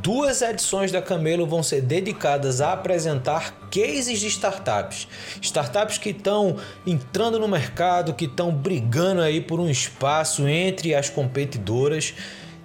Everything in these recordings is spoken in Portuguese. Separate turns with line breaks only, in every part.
Duas edições da Camelo vão ser dedicadas a apresentar cases de startups. Startups que estão entrando no mercado, que estão brigando aí por um espaço entre as competidoras.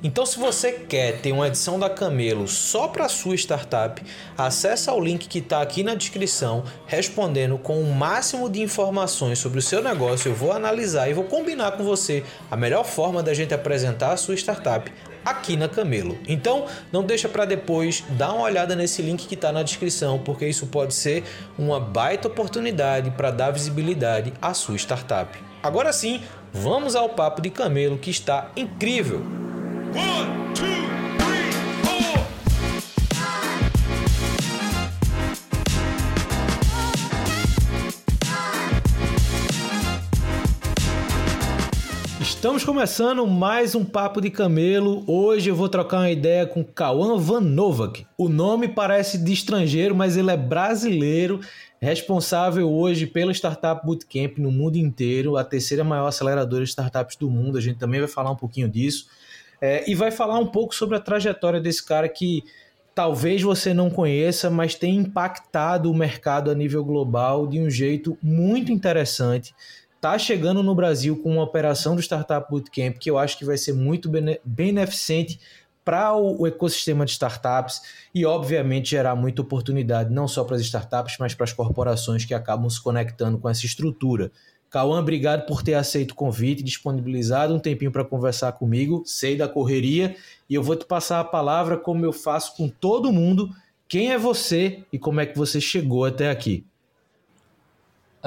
Então, se você quer ter uma edição da Camelo só para sua startup, acessa o link que está aqui na descrição, respondendo com o máximo de informações sobre o seu negócio. Eu vou analisar e vou combinar com você a melhor forma da gente apresentar a sua startup aqui na Camelo. Então, não deixa para depois, dá uma olhada nesse link que está na descrição, porque isso pode ser uma baita oportunidade para dar visibilidade à sua startup. Agora sim, vamos ao papo de Camelo que está incrível. One, two. Estamos começando mais um Papo de Camelo. Hoje eu vou trocar uma ideia com Cauã Van Novak. O nome parece de estrangeiro, mas ele é brasileiro, responsável hoje pela Startup Bootcamp no mundo inteiro, a terceira maior aceleradora de startups do mundo. A gente também vai falar um pouquinho disso. É, e vai falar um pouco sobre a trajetória desse cara que talvez você não conheça, mas tem impactado o mercado a nível global de um jeito muito interessante está chegando no Brasil com uma operação do Startup Bootcamp que eu acho que vai ser muito beneficente para o ecossistema de startups e, obviamente, gerar muita oportunidade não só para as startups, mas para as corporações que acabam se conectando com essa estrutura. Cauã, obrigado por ter aceito o convite, disponibilizado um tempinho para conversar comigo. Sei da correria e eu vou te passar a palavra como eu faço com todo mundo. Quem é você e como é que você chegou até aqui?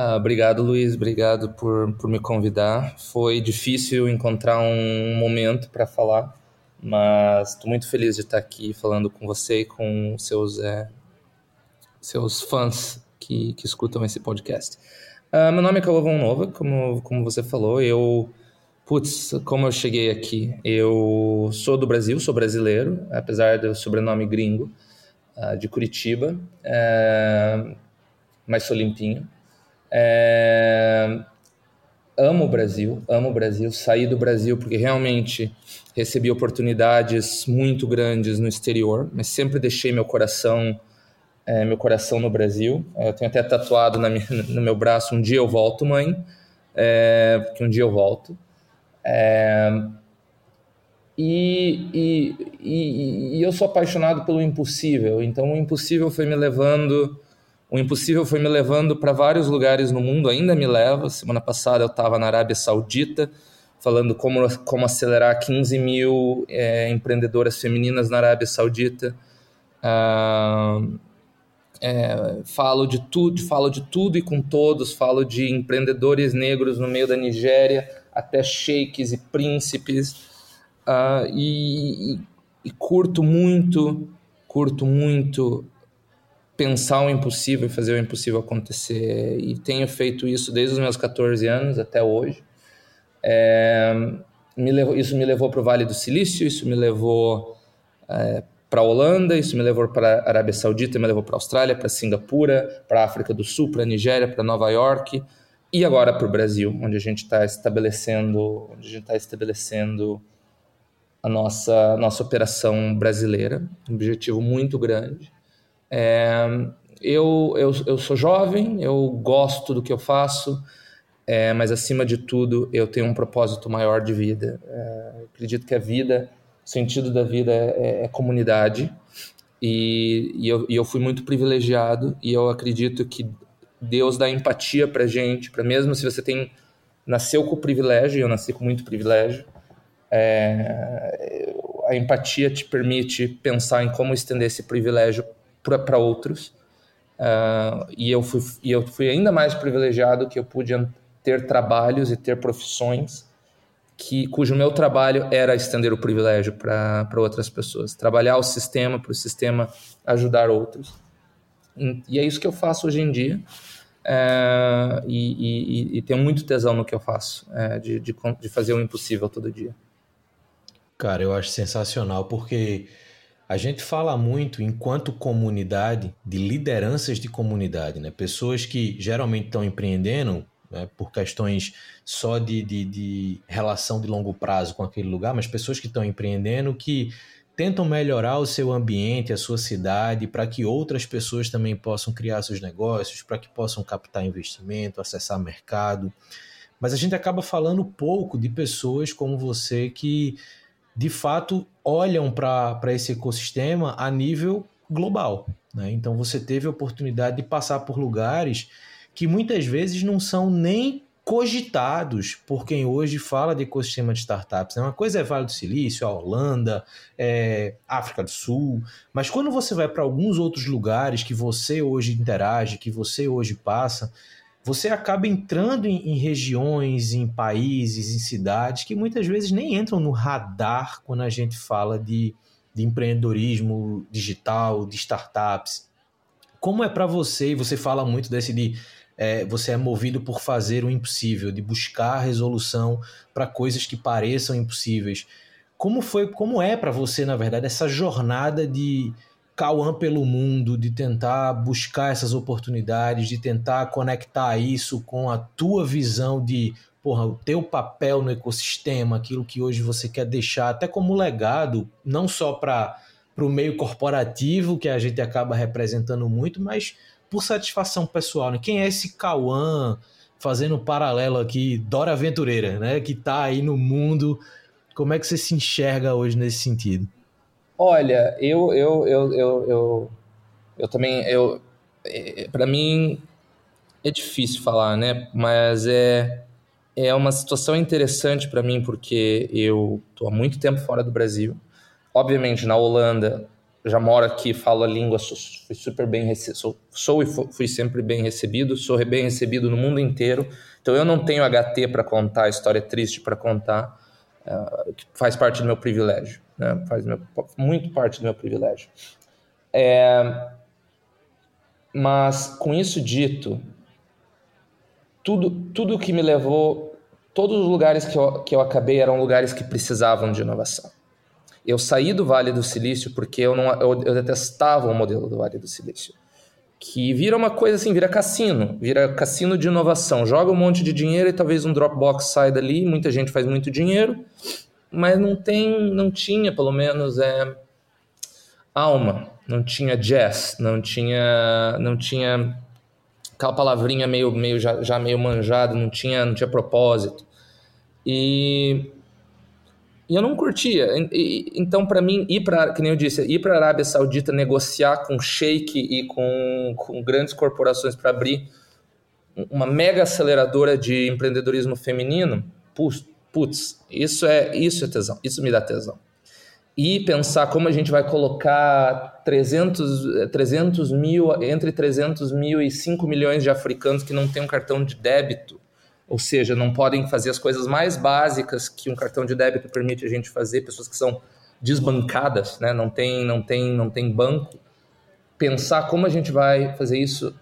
Ah, obrigado, Luiz. Obrigado por, por me convidar. Foi difícil encontrar um momento para falar, mas estou muito feliz de estar aqui falando com você e com seus, é, seus fãs que, que escutam esse podcast. Uh, meu nome é Cauã Nova, como, como você falou. Eu, putz, como eu cheguei aqui? Eu sou do Brasil, sou brasileiro, apesar do sobrenome gringo, uh, de Curitiba, uh, mas sou limpinho. É... Amo o Brasil, amo o Brasil. Saí do Brasil porque realmente recebi oportunidades muito grandes no exterior, mas sempre deixei meu coração, é, meu coração no Brasil. É, eu tenho até tatuado minha, no meu braço um dia eu volto, mãe, é, porque um dia eu volto. É, e, e, e, e eu sou apaixonado pelo impossível. Então o impossível foi me levando o impossível foi me levando para vários lugares no mundo, ainda me leva. Semana passada eu estava na Arábia Saudita, falando como, como acelerar 15 mil é, empreendedoras femininas na Arábia Saudita. Ah, é, falo de tudo, falo de tudo e com todos, falo de empreendedores negros no meio da Nigéria, até sheiks e príncipes, ah, e, e, e curto muito, curto muito pensar o impossível e fazer o impossível acontecer. E tenho feito isso desde os meus 14 anos até hoje. É, me levou, isso me levou para o Vale do Silício, isso me levou é, para a Holanda, isso me levou para a Arábia Saudita, me levou para a Austrália, para Singapura, para a África do Sul, para a Nigéria, para Nova York e agora para o Brasil, onde a gente está estabelecendo, onde a gente está estabelecendo a nossa nossa operação brasileira, um objetivo muito grande. É, eu, eu, eu sou jovem, eu gosto do que eu faço, é, mas acima de tudo eu tenho um propósito maior de vida. É, acredito que a vida, o sentido da vida é, é comunidade e, e, eu, e eu fui muito privilegiado e eu acredito que Deus dá empatia para gente, para mesmo se você tem nasceu com privilégio, eu nasci com muito privilégio, é, a empatia te permite pensar em como estender esse privilégio para outros. Uh, e, eu fui, e eu fui ainda mais privilegiado que eu pude ter trabalhos e ter profissões que cujo meu trabalho era estender o privilégio para outras pessoas, trabalhar o sistema para o sistema ajudar outros. E é isso que eu faço hoje em dia. É, e, e, e, tenho muito tesão no que eu faço, é, de, de, de fazer o impossível todo dia.
Cara, eu acho sensacional porque a gente fala muito, enquanto comunidade, de lideranças de comunidade, né? Pessoas que geralmente estão empreendendo né, por questões só de, de, de, relação de longo prazo com aquele lugar, mas pessoas que estão empreendendo que tentam melhorar o seu ambiente, a sua cidade, para que outras pessoas também possam criar seus negócios, para que possam captar investimento, acessar mercado. Mas a gente acaba falando pouco de pessoas como você que de fato olham para esse ecossistema a nível global. Né? Então você teve a oportunidade de passar por lugares que muitas vezes não são nem cogitados por quem hoje fala de ecossistema de startups. Uma coisa é Vale do Silício, a Holanda, é, África do Sul, mas quando você vai para alguns outros lugares que você hoje interage, que você hoje passa, você acaba entrando em, em regiões, em países, em cidades que muitas vezes nem entram no radar quando a gente fala de, de empreendedorismo digital, de startups. Como é para você, e você fala muito desse de é, você é movido por fazer o impossível, de buscar resolução para coisas que pareçam impossíveis. Como foi, como é para você, na verdade, essa jornada de Cauã pelo mundo, de tentar buscar essas oportunidades, de tentar conectar isso com a tua visão de porra, o teu papel no ecossistema, aquilo que hoje você quer deixar, até como legado, não só para o meio corporativo, que a gente acaba representando muito, mas por satisfação pessoal, né? Quem é esse Cauã fazendo um paralelo aqui, Dora Aventureira, né? Que tá aí no mundo. Como é que você se enxerga hoje nesse sentido?
Olha, eu eu eu eu, eu, eu também eu é, para mim é difícil falar, né? Mas é é uma situação interessante para mim porque eu tô há muito tempo fora do Brasil. Obviamente na Holanda já moro aqui, falo a língua, sou, fui super bem recebido, sou, sou, e fui sempre bem recebido, sou bem recebido no mundo inteiro. Então eu não tenho HT para contar, história triste para contar, uh, que faz parte do meu privilégio, né? faz meu, muito parte do meu privilégio. É, mas com isso dito, tudo tudo que me levou, todos os lugares que eu, que eu acabei eram lugares que precisavam de inovação. Eu saí do Vale do Silício porque eu, não, eu, eu detestava o modelo do Vale do Silício. Que vira uma coisa assim, vira cassino, vira cassino de inovação. Joga um monte de dinheiro e talvez um Dropbox sai dali, muita gente faz muito dinheiro, mas não tem, não tinha pelo menos é, alma, não tinha jazz, não tinha, não tinha aquela palavrinha meio, meio já, já meio manjada, não tinha, não tinha propósito. E e eu não curtia. E, então, para mim, ir para, que nem eu disse, ir para a Arábia Saudita negociar com sheik e com, com grandes corporações para abrir uma mega aceleradora de empreendedorismo feminino, putz, putz, isso é isso é tesão, isso me dá tesão. E pensar como a gente vai colocar 300, 300 mil, entre 300 mil e 5 milhões de africanos que não têm um cartão de débito ou seja, não podem fazer as coisas mais básicas que um cartão de débito permite a gente fazer, pessoas que são desbancadas, né? não, tem, não, tem, não tem banco. Pensar como a gente vai fazer isso,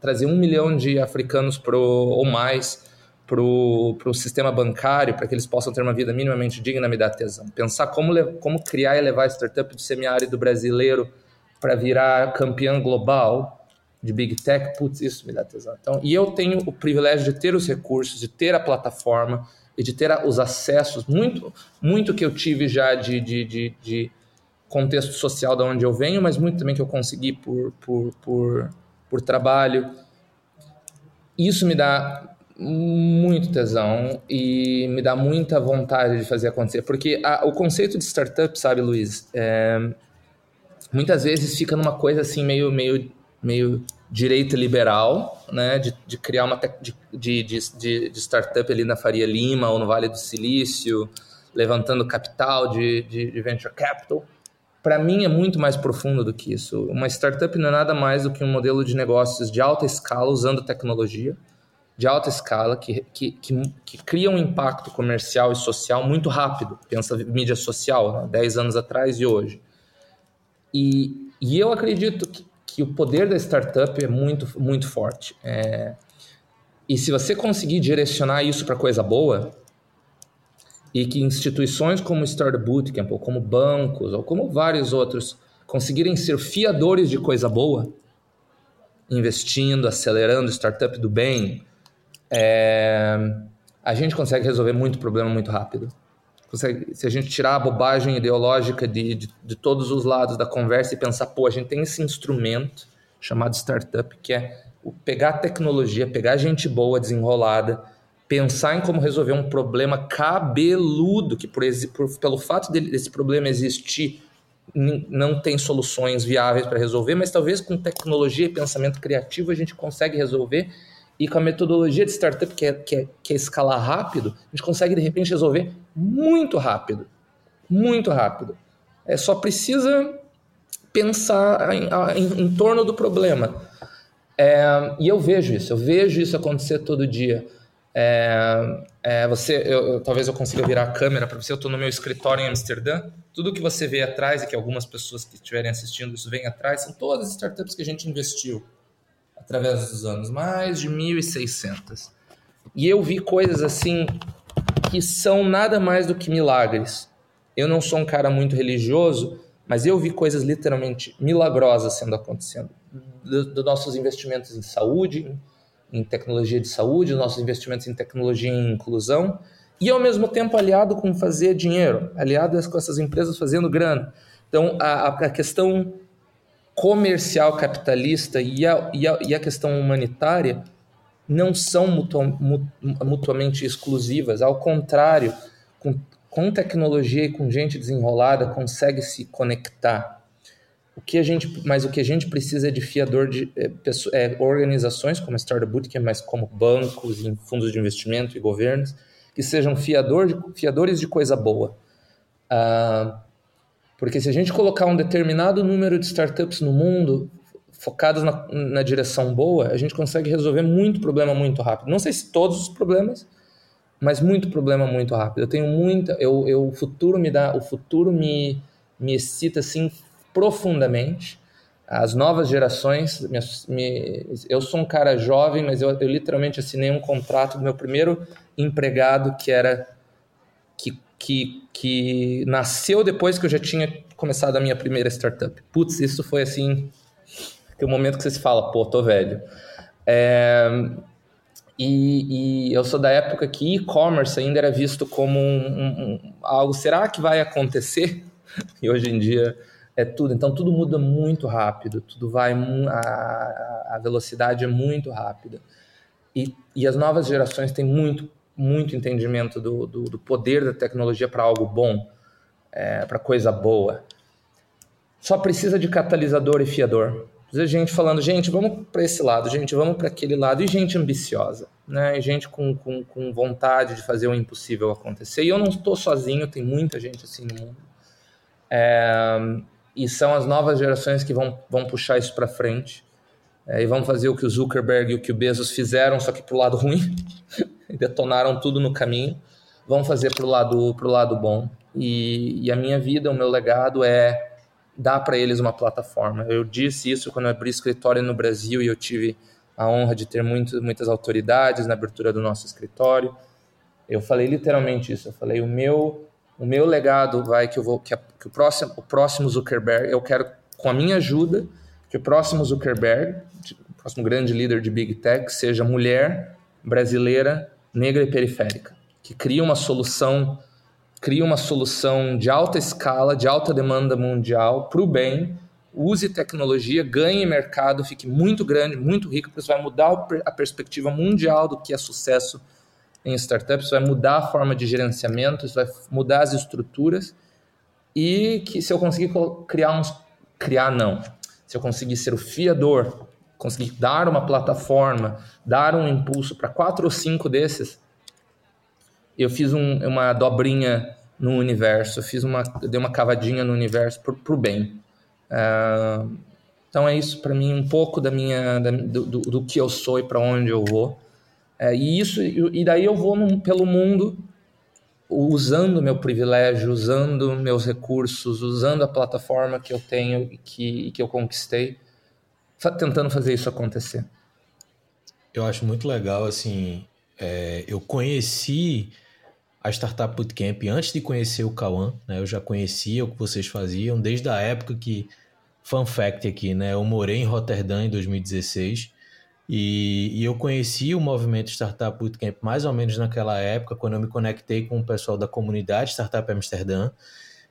trazer um milhão de africanos pro, ou mais para o sistema bancário, para que eles possam ter uma vida minimamente digna, me dá tesão. Pensar como, como criar e levar a startup do semiárido brasileiro para virar campeã global, de Big Tech, putz, isso me dá tesão. Então, e eu tenho o privilégio de ter os recursos, de ter a plataforma e de ter os acessos, muito, muito que eu tive já de, de, de, de contexto social da onde eu venho, mas muito também que eu consegui por, por, por, por trabalho. Isso me dá muito tesão e me dá muita vontade de fazer acontecer, porque a, o conceito de startup, sabe, Luiz, é, muitas vezes fica numa coisa assim meio, meio, meio direita liberal, né, de, de criar uma de, de, de, de, startup ali na Faria Lima ou no Vale do Silício, levantando capital de, de, de venture capital. Para mim é muito mais profundo do que isso. Uma startup não é nada mais do que um modelo de negócios de alta escala usando tecnologia de alta escala que, que, que, que cria um impacto comercial e social muito rápido. Pensa mídia social, né? 10 anos atrás e hoje. E, e eu acredito que, que o poder da startup é muito, muito forte. É, e se você conseguir direcionar isso para coisa boa, e que instituições como Startup Bootcamp, ou como bancos, ou como vários outros, conseguirem ser fiadores de coisa boa, investindo, acelerando startup do bem, é, a gente consegue resolver muito problema muito rápido. Se a gente tirar a bobagem ideológica de, de, de todos os lados da conversa e pensar, pô, a gente tem esse instrumento chamado startup, que é pegar tecnologia, pegar gente boa, desenrolada, pensar em como resolver um problema cabeludo, que por, por pelo fato desse problema existir, não tem soluções viáveis para resolver, mas talvez com tecnologia e pensamento criativo a gente consegue resolver. E com a metodologia de startup, que é, que é, que é escalar rápido, a gente consegue de repente resolver muito rápido. Muito rápido. É só precisa pensar em, em, em torno do problema. É, e eu vejo isso, eu vejo isso acontecer todo dia. É, é, você, eu, talvez eu consiga virar a câmera para você. Eu estou no meu escritório em Amsterdã. Tudo que você vê atrás e que algumas pessoas que estiverem assistindo isso vêm atrás são todas as startups que a gente investiu através dos anos, mais de 1.600. E eu vi coisas assim que são nada mais do que milagres. Eu não sou um cara muito religioso, mas eu vi coisas literalmente milagrosas sendo acontecendo. Dos do nossos investimentos em saúde, em tecnologia de saúde, nossos investimentos em tecnologia em inclusão, e ao mesmo tempo aliado com fazer dinheiro, aliado com essas empresas fazendo grana. Então, a, a questão comercial capitalista e a, e a, e a questão humanitária não são mutuamente exclusivas, ao contrário, com, com tecnologia e com gente desenrolada, consegue se conectar. O que a gente, mas o que a gente precisa é de fiador de é, é, organizações como a Startup Bootcamp, mas como bancos, fundos de investimento e governos, que sejam fiador de, fiadores de coisa boa. Ah, porque se a gente colocar um determinado número de startups no mundo focadas na, na direção boa, a gente consegue resolver muito problema muito rápido. Não sei se todos os problemas, mas muito problema muito rápido. Eu tenho muita, eu, eu o futuro me dá, o futuro me me excita assim profundamente. As novas gerações, me, me, eu sou um cara jovem, mas eu, eu, literalmente assinei um contrato do meu primeiro empregado que era que, que, que nasceu depois que eu já tinha começado a minha primeira startup. Putz, isso foi assim, é o momento que você se fala, pô, tô velho. É, e, e, eu sou da época que e-commerce ainda era visto como um, um, um, algo, será que vai acontecer? E hoje em dia é tudo. Então tudo muda muito rápido, tudo vai a, a velocidade é muito rápida. E, e as novas gerações têm muito muito entendimento do, do, do poder da tecnologia para algo bom, é, para coisa boa. Só precisa de catalisador e fiador. De gente falando, gente, vamos para esse lado, gente, vamos para aquele lado, e gente ambiciosa, né? E gente com, com, com vontade de fazer o impossível acontecer. E eu não estou sozinho, tem muita gente assim no mundo. É, e são as novas gerações que vão, vão puxar isso para frente é, e vão fazer o que o Zuckerberg e o que o Bezos fizeram, só que para o lado ruim, detonaram tudo no caminho, vão fazer para o lado, pro lado bom. E, e a minha vida, o meu legado é dar para eles uma plataforma. Eu disse isso quando abri escritório no Brasil e eu tive a honra de ter muito, muitas autoridades na abertura do nosso escritório. Eu falei literalmente isso. Eu falei: o meu o meu legado vai que eu vou que, a, que, o próximo o próximo Zuckerberg eu quero com a minha ajuda que o próximo Zuckerberg o próximo grande líder de big tech seja mulher brasileira negra e periférica que cria uma solução cria uma solução de alta escala de alta demanda mundial para o bem use tecnologia ganhe mercado fique muito grande muito rico isso vai mudar a perspectiva mundial do que é sucesso em startups, vai mudar a forma de gerenciamento, vai mudar as estruturas. E que se eu conseguir criar uns criar não, se eu conseguir ser o fiador, conseguir dar uma plataforma, dar um impulso para quatro ou cinco desses, eu fiz um, uma dobrinha no universo, eu fiz uma, eu dei uma cavadinha no universo para o bem. Uh, então é isso para mim um pouco da minha da, do, do, do, que eu sou e para onde eu vou. É, e isso e daí eu vou num, pelo mundo usando meu privilégio, usando meus recursos, usando a plataforma que eu tenho e que, que eu conquistei, tentando fazer isso acontecer.
Eu acho muito legal, assim, é, eu conheci a Startup Bootcamp antes de conhecer o Cauã, né? Eu já conhecia o que vocês faziam desde a época que, fun fact aqui, né? Eu morei em Roterdã em 2016 e, e, eu conheci o movimento Startup Bootcamp mais ou menos naquela época, quando eu me conectei com o pessoal da comunidade Startup Amsterdã.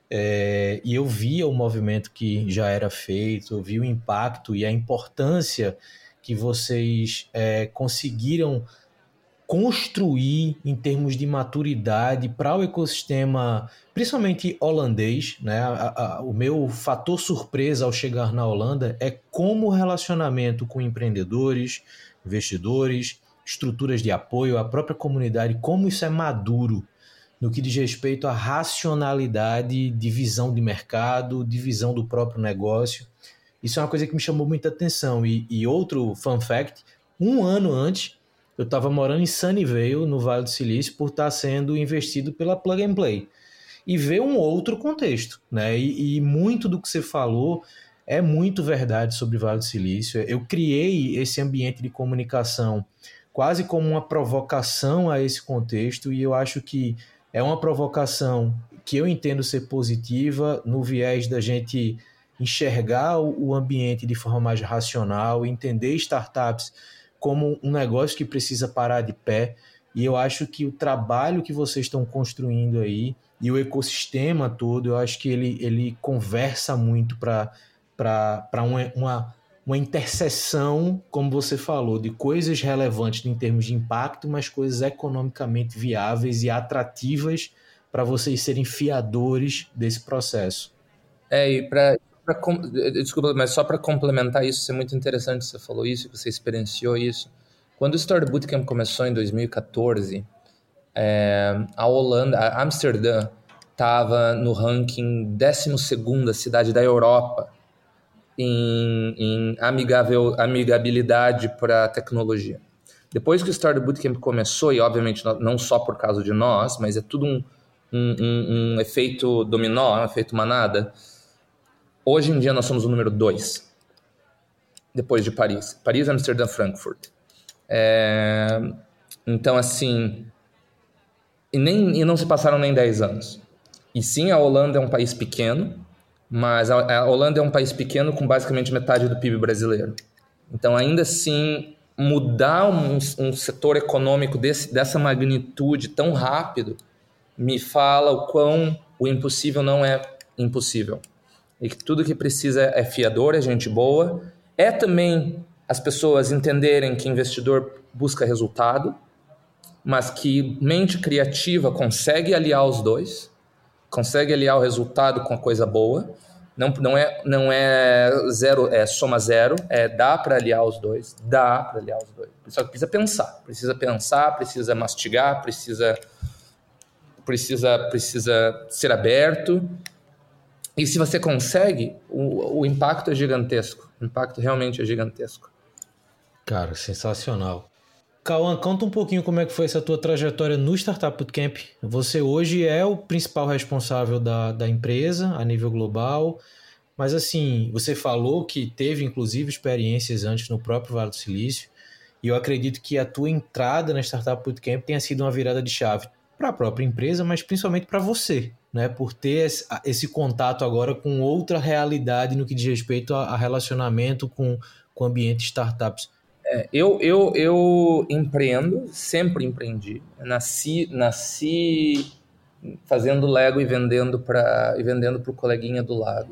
É, e eu via o movimento que já era feito, eu vi o impacto e a importância que vocês é, conseguiram construir em termos de maturidade para o ecossistema, principalmente holandês. Né? A, a, o meu fator surpresa ao chegar na Holanda é como o relacionamento com empreendedores, investidores, estruturas de apoio, a própria comunidade, como isso é maduro no que diz respeito à racionalidade de visão de mercado, de visão do próprio negócio. Isso é uma coisa que me chamou muita atenção. E, e outro fun fact: um ano antes, eu estava morando em Sunnyvale, no Vale do Silício, por estar sendo investido pela Plug and Play. E ver um outro contexto, né? E, e muito do que você falou é muito verdade sobre Vale do Silício. Eu criei esse ambiente de comunicação quase como uma provocação a esse contexto, e eu acho que é uma provocação que eu entendo ser positiva no viés da gente enxergar o ambiente de forma mais racional, entender startups como um negócio que precisa parar de pé. E eu acho que o trabalho que vocês estão construindo aí e o ecossistema todo, eu acho que ele, ele conversa muito para uma, uma, uma interseção, como você falou, de coisas relevantes em termos de impacto, mas coisas economicamente viáveis e atrativas para vocês serem fiadores desse processo.
É, e para pra, desculpa, mas só para complementar isso, isso é muito interessante você falou isso, que você experienciou isso. Quando o Story Bootcamp começou em 2014, é, a Holanda, a Amsterdã, estava no ranking 12 cidade da Europa em, em amigável, amigabilidade para tecnologia. Depois que o Story Bootcamp começou, e obviamente não só por causa de nós, mas é tudo um, um, um, um efeito dominó, um efeito manada, Hoje em dia nós somos o número dois, depois de Paris. Paris, Amsterdã, Frankfurt. É, então, assim, e, nem, e não se passaram nem 10 anos. E sim, a Holanda é um país pequeno, mas a, a Holanda é um país pequeno com basicamente metade do PIB brasileiro. Então, ainda assim, mudar um, um setor econômico desse, dessa magnitude tão rápido me fala o quão o impossível não é impossível e que tudo que precisa é fiador, é gente boa. É também as pessoas entenderem que investidor busca resultado, mas que mente criativa consegue aliar os dois, consegue aliar o resultado com a coisa boa. Não, não, é, não é zero, é soma zero, é dá para aliar os dois, dá para aliar os dois. Só que precisa pensar, precisa pensar, precisa mastigar, precisa precisa precisa ser aberto e se você consegue, o, o impacto é gigantesco. O impacto realmente é gigantesco.
Cara, sensacional. Cauã, conta um pouquinho como é que foi essa tua trajetória no Startup Bootcamp. Você hoje é o principal responsável da, da empresa a nível global, mas assim, você falou que teve inclusive experiências antes no próprio Vale do Silício, e eu acredito que a tua entrada na Startup Bootcamp tenha sido uma virada de chave para a própria empresa, mas principalmente para você, né, por ter esse contato agora com outra realidade no que diz respeito a, relacionamento com, o ambiente startups.
É, eu, eu, eu empreendo, sempre empreendi. Nasci, nasci fazendo Lego e vendendo para e vendendo para o coleguinha do lado.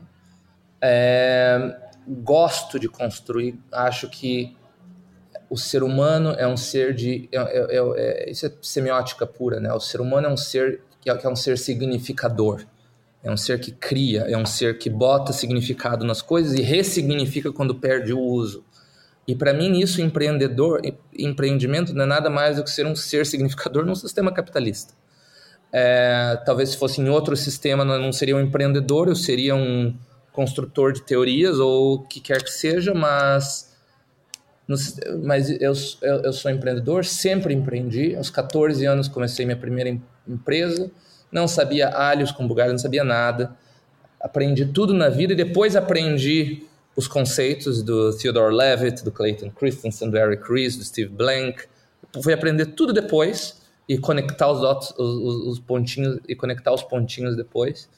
É, gosto de construir, acho que o ser humano é um ser de. É, é, é, é isso é semiótica pura, né? O ser humano é um ser é, que é um ser significador. É um ser que cria, é um ser que bota significado nas coisas e ressignifica quando perde o uso. E para mim isso empreendedor, empreendimento não é nada mais do que ser um ser significador num sistema capitalista. É, talvez se fosse em outro sistema não seria um empreendedor, eu seria um construtor de teorias ou o que quer que seja, mas mas eu, eu, eu, sou empreendedor, sempre empreendi. Aos 14 anos comecei minha primeira empresa, não sabia alhos com bugalhos, não sabia nada. Aprendi tudo na vida e depois aprendi os conceitos do Theodore Levitt, do Clayton Christensen, do Eric Ries, do Steve Blank. Fui aprender tudo depois e conectar os, dots, os, os pontinhos e conectar os pontinhos depois.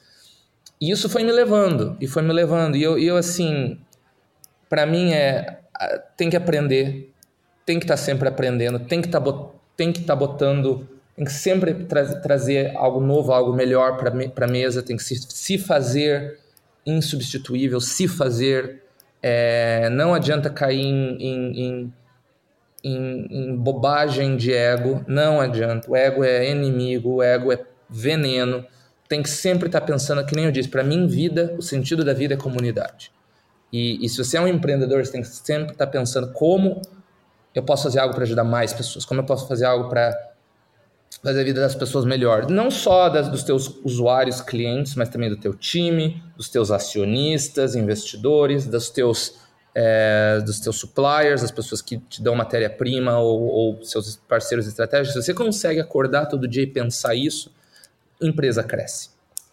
E isso foi me levando, e foi me levando. E eu, eu assim, para mim é tem que aprender, tem que estar tá sempre aprendendo, tem que tá estar tá botando, tem que sempre tra trazer algo novo, algo melhor para a mesa, tem que se, se fazer insubstituível, se fazer. É, não adianta cair em, em, em, em, em bobagem de ego, não adianta. O ego é inimigo, o ego é veneno. Tem que sempre estar tá pensando, que nem eu disse, para mim, vida, o sentido da vida é comunidade. E, e se você é um empreendedor, você tem que sempre estar pensando como eu posso fazer algo para ajudar mais pessoas, como eu posso fazer algo para fazer a vida das pessoas melhor. Não só das, dos teus usuários, clientes, mas também do teu time, dos teus acionistas, investidores, dos teus, é, dos teus suppliers, das pessoas que te dão matéria-prima ou, ou seus parceiros estratégicos. Se você consegue acordar todo dia e pensar isso, empresa cresce.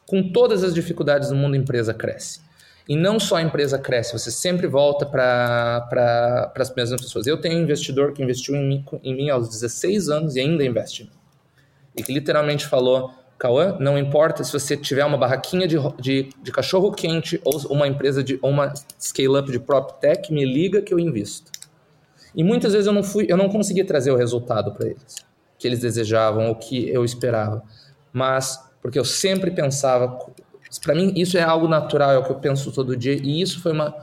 Com todas as dificuldades do mundo, empresa cresce. E não só a empresa cresce, você sempre volta para as mesmas pessoas. Eu tenho um investidor que investiu em mim, em mim aos 16 anos e ainda investe em mim. E que literalmente falou: Cauã, não importa se você tiver uma barraquinha de, de, de cachorro quente ou uma empresa de ou uma scale-up de prop tech, me liga que eu invisto. E muitas vezes eu não fui, eu não consegui trazer o resultado para eles que eles desejavam ou que eu esperava, mas porque eu sempre pensava para mim, isso é algo natural, é o que eu penso todo dia, e isso foi uma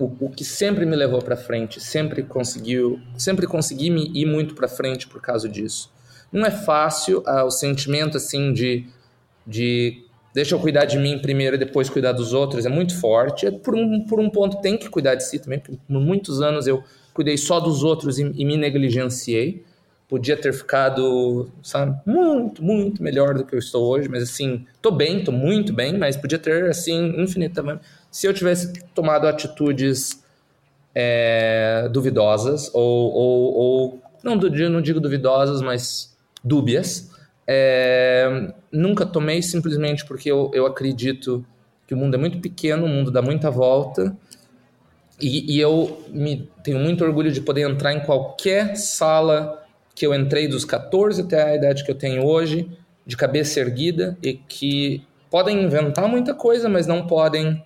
o, o que sempre me levou para frente, sempre conseguiu, sempre consegui me ir muito para frente por causa disso. Não é fácil ah, o sentimento assim de de deixa eu cuidar de mim primeiro e depois cuidar dos outros, é muito forte. É por um, por um ponto tem que cuidar de si também, porque por muitos anos eu cuidei só dos outros e, e me negligenciei podia ter ficado, sabe, muito, muito melhor do que eu estou hoje, mas assim, tô bem, tô muito bem, mas podia ter, assim, infinitamente. Se eu tivesse tomado atitudes é, duvidosas, ou, ou, ou não, não digo duvidosas, mas dúbias, é, nunca tomei simplesmente porque eu, eu acredito que o mundo é muito pequeno, o mundo dá muita volta, e, e eu me, tenho muito orgulho de poder entrar em qualquer sala que eu entrei dos 14 até a idade que eu tenho hoje, de cabeça erguida e que podem inventar muita coisa, mas não podem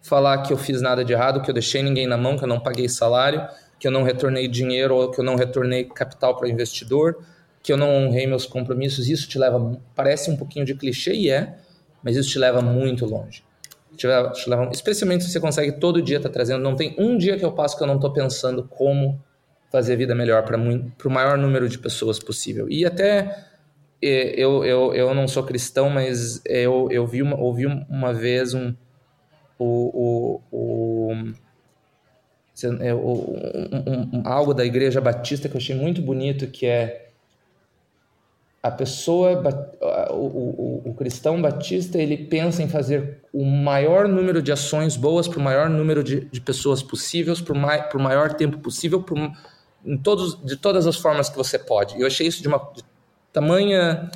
falar que eu fiz nada de errado, que eu deixei ninguém na mão, que eu não paguei salário, que eu não retornei dinheiro ou que eu não retornei capital para investidor, que eu não honrei meus compromissos. Isso te leva, parece um pouquinho de clichê e é, mas isso te leva muito longe. Te leva, te leva, especialmente se você consegue todo dia estar tá trazendo. Não tem um dia que eu passo que eu não estou pensando como fazer a vida melhor para o maior número de pessoas possível. E até eu, eu, eu não sou cristão, mas eu, eu vi uma, ouvi uma vez um, o, o, o, é, um, um, algo da Igreja Batista que eu achei muito bonito, que é a pessoa, o, o, o, cristão batista, ele pensa em fazer o maior número de ações boas para o maior número de, de pessoas possíveis, para o maior tempo possível, por em todos, de todas as formas que você pode. Eu achei isso de uma de tamanha,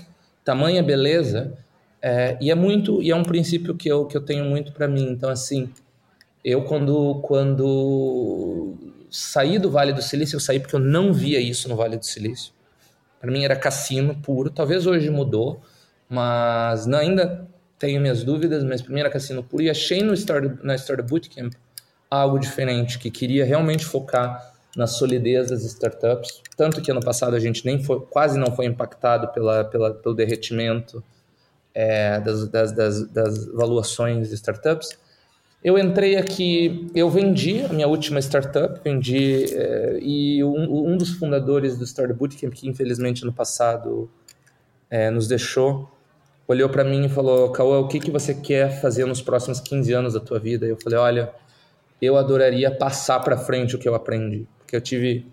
tamanha beleza é, e é muito e é um princípio que eu, que eu tenho muito para mim. Então assim, eu quando quando saí do Vale do Silício, eu saí porque eu não via isso no Vale do Silício. Para mim era cassino puro. Talvez hoje mudou, mas ainda tenho minhas dúvidas, mas para mim era cassino puro. E achei no Startup, na Startup Bootcamp algo diferente, que queria realmente focar na solidez das startups, tanto que ano passado a gente nem foi, quase não foi impactado pela, pela pelo derretimento é, das, das, das, das valuações de startups. Eu entrei aqui, eu vendi a minha última startup, vendi, é, e um, um, dos fundadores do Startup Bootcamp, que infelizmente no passado é, nos deixou, olhou para mim e falou, Cauã, o que, que você quer fazer nos próximos 15 anos da tua vida? Eu falei, olha, eu adoraria passar para frente o que eu aprendi que eu tive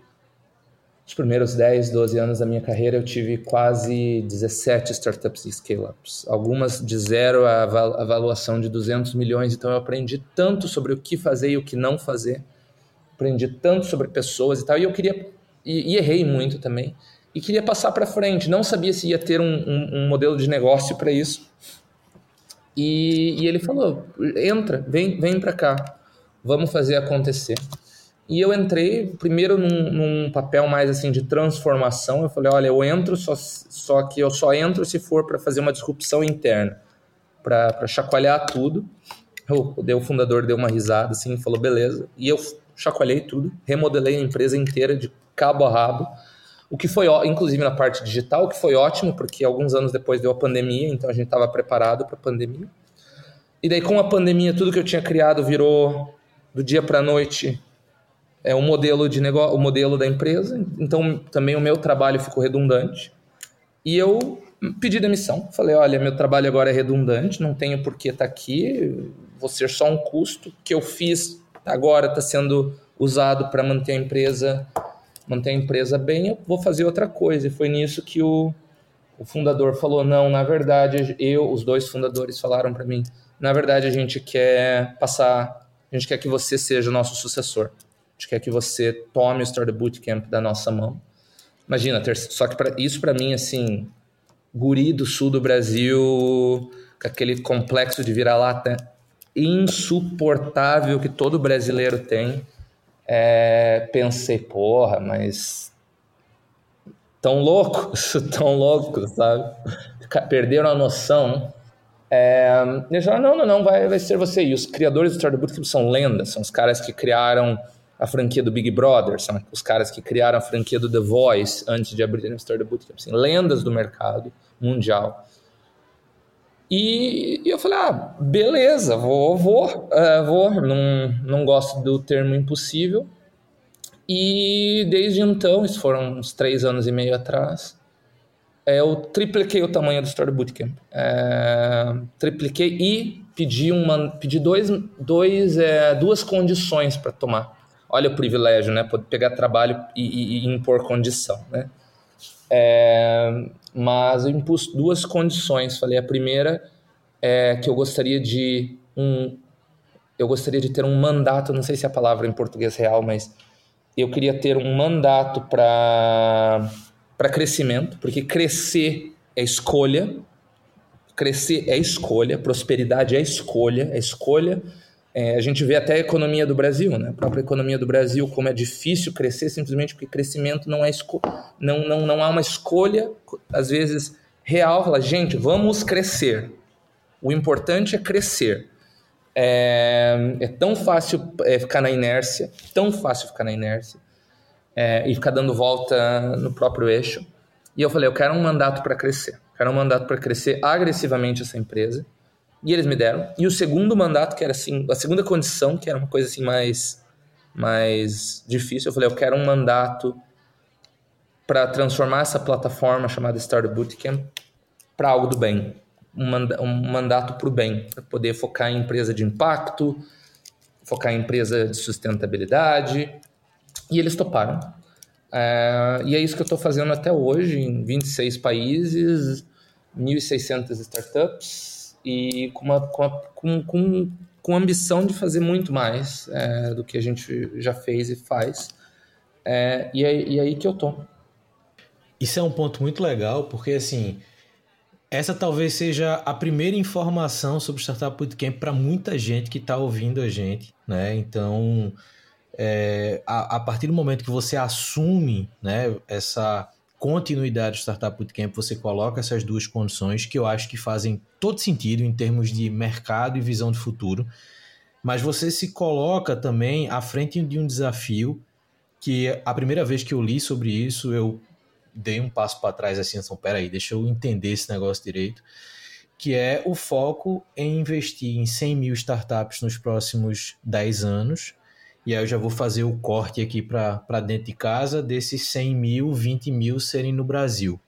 os primeiros 10, 12 anos da minha carreira, eu tive quase 17 startups e scale-ups. Algumas de zero a avaliação de 200 milhões, então eu aprendi tanto sobre o que fazer e o que não fazer. aprendi tanto sobre pessoas e tal, e eu queria, e, e errei muito também, e queria passar para frente. Não sabia se ia ter um, um, um modelo de negócio para isso. E, e, ele falou: entra, vem, vem para cá, vamos fazer acontecer. E eu entrei primeiro num, num, papel mais assim de transformação. Eu falei: olha, eu entro, só, só que eu só entro se for para fazer uma disrupção interna, para chacoalhar tudo. Eu, o fundador deu uma risada assim, falou: beleza. E eu chacoalhei tudo, remodelei a empresa inteira de cabo a rabo o que foi, inclusive na parte digital, o que foi ótimo, porque alguns anos depois deu a pandemia, então a gente estava preparado para a pandemia. E daí, com a pandemia, tudo que eu tinha criado virou do dia para a noite é o modelo de negócio, o modelo da empresa. Então, também o meu trabalho ficou redundante. E eu pedi demissão. Falei: olha, meu trabalho agora é redundante, não tenho por que estar tá aqui, vou ser só um custo. Que eu fiz agora está sendo usado para manter a empresa manter a empresa bem, eu vou fazer outra coisa. E foi nisso que o, o fundador falou: não, na verdade, eu, os dois fundadores falaram para mim: na verdade, a gente quer passar, a gente quer que você seja o nosso sucessor. Gente quer que você tome o Startup Bootcamp da nossa mão. Imagina, só que pra, isso para mim, assim, guri do sul do Brasil, com aquele complexo de vira-lata insuportável que todo brasileiro tem é, pensei, porra, mas tão loucos, tão loucos, sabe? Perderam a noção. É, eles falaram, não, não, não, vai, vai ser você. E os criadores do Startup Bootcamp são lendas, são os caras que criaram a franquia do Big Brother, são os caras que criaram a franquia do The Voice antes de abrir o Startup Bootcamp, assim, lendas do mercado mundial. E, e, eu falei, ah, beleza, vou, vou, uh, vou. Não, não gosto do termo impossível. E desde então, isso foram uns três anos e meio atrás, é, eu tripliquei o tamanho do Story Bootcamp. É, tripliquei e pedi, uma, pedi dois, dois, é, duas condições para tomar. Olha o privilégio, né? Poder pegar trabalho e, e, e impor condição, né? É, mas eu impus duas condições. Falei, a primeira é que eu gostaria de um, eu gostaria de ter um mandato, não sei se é a palavra em português real, mas eu queria ter um mandato para para crescimento, porque crescer é escolha, crescer é escolha, prosperidade é escolha, é escolha é, a gente vê até a economia do Brasil, né? a própria economia do Brasil, como é difícil crescer simplesmente porque crescimento não é não, não, não há uma escolha, às vezes, real. Fala, gente, vamos crescer. O importante é crescer. É, é tão fácil é, ficar na inércia, tão fácil ficar na inércia é, e ficar dando volta no próprio eixo. E eu falei, eu quero um mandato para crescer. Quero um mandato para crescer agressivamente essa empresa e eles me deram. E o segundo mandato, que era assim, a segunda condição, que era uma coisa assim mais, mais difícil, eu falei, eu quero um mandato para transformar essa plataforma chamada Startup Bootcamp para algo do bem. Um, manda um mandato para o bem, para poder focar em empresa de impacto, focar em empresa de sustentabilidade. E eles toparam. É, e é isso que eu estou fazendo até hoje, em 26 países, 1.600 startups, e com, uma, com, com, com, com ambição de fazer muito mais é, do que a gente já fez e faz. É, e, é, e aí que eu tô.
Isso é um ponto muito legal, porque assim, essa talvez seja a primeira informação sobre o Startup Bootcamp para muita gente que está ouvindo a gente, né? Então, é, a, a, partir do momento que você assume né, essa continuidade do Startup Bootcamp, você coloca essas duas condições que eu acho que fazem todo sentido em termos de mercado e visão de futuro, mas você se coloca também à frente de um desafio que a primeira vez que eu li sobre isso, eu dei um passo para trás assim, então, peraí, deixa eu entender esse negócio direito, que é o foco em investir em 100 mil startups nos próximos 10 anos, e aí eu já vou fazer o corte aqui para dentro de casa desses 100 mil, 20 mil serem no Brasil.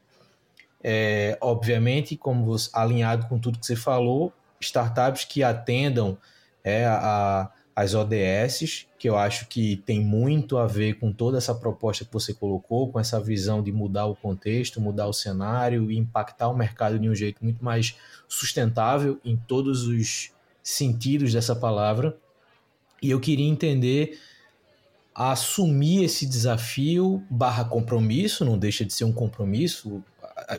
É, obviamente, como você, alinhado com tudo que você falou, startups que atendam é, a, as ODS, que eu acho que tem muito a ver com toda essa proposta que você colocou, com essa visão de mudar o contexto, mudar o cenário e impactar o mercado de um jeito muito mais sustentável em todos os sentidos dessa palavra. E eu queria entender assumir esse desafio barra compromisso, não deixa de ser um compromisso.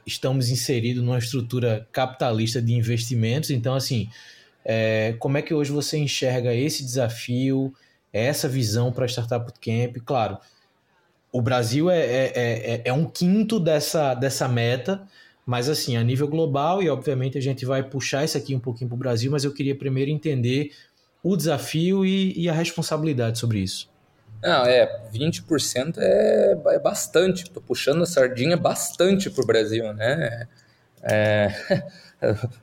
Estamos inseridos numa estrutura capitalista de investimentos, então assim, é, como é que hoje você enxerga esse desafio, essa visão para a Startup Bootcamp? Claro, o Brasil é, é, é, é um quinto dessa, dessa meta, mas assim, a nível global, e obviamente a gente vai puxar isso aqui um pouquinho para o Brasil, mas eu queria primeiro entender o desafio e, e a responsabilidade sobre isso.
Não, é, 20% é, é bastante. Estou puxando a sardinha bastante para o Brasil, né? É,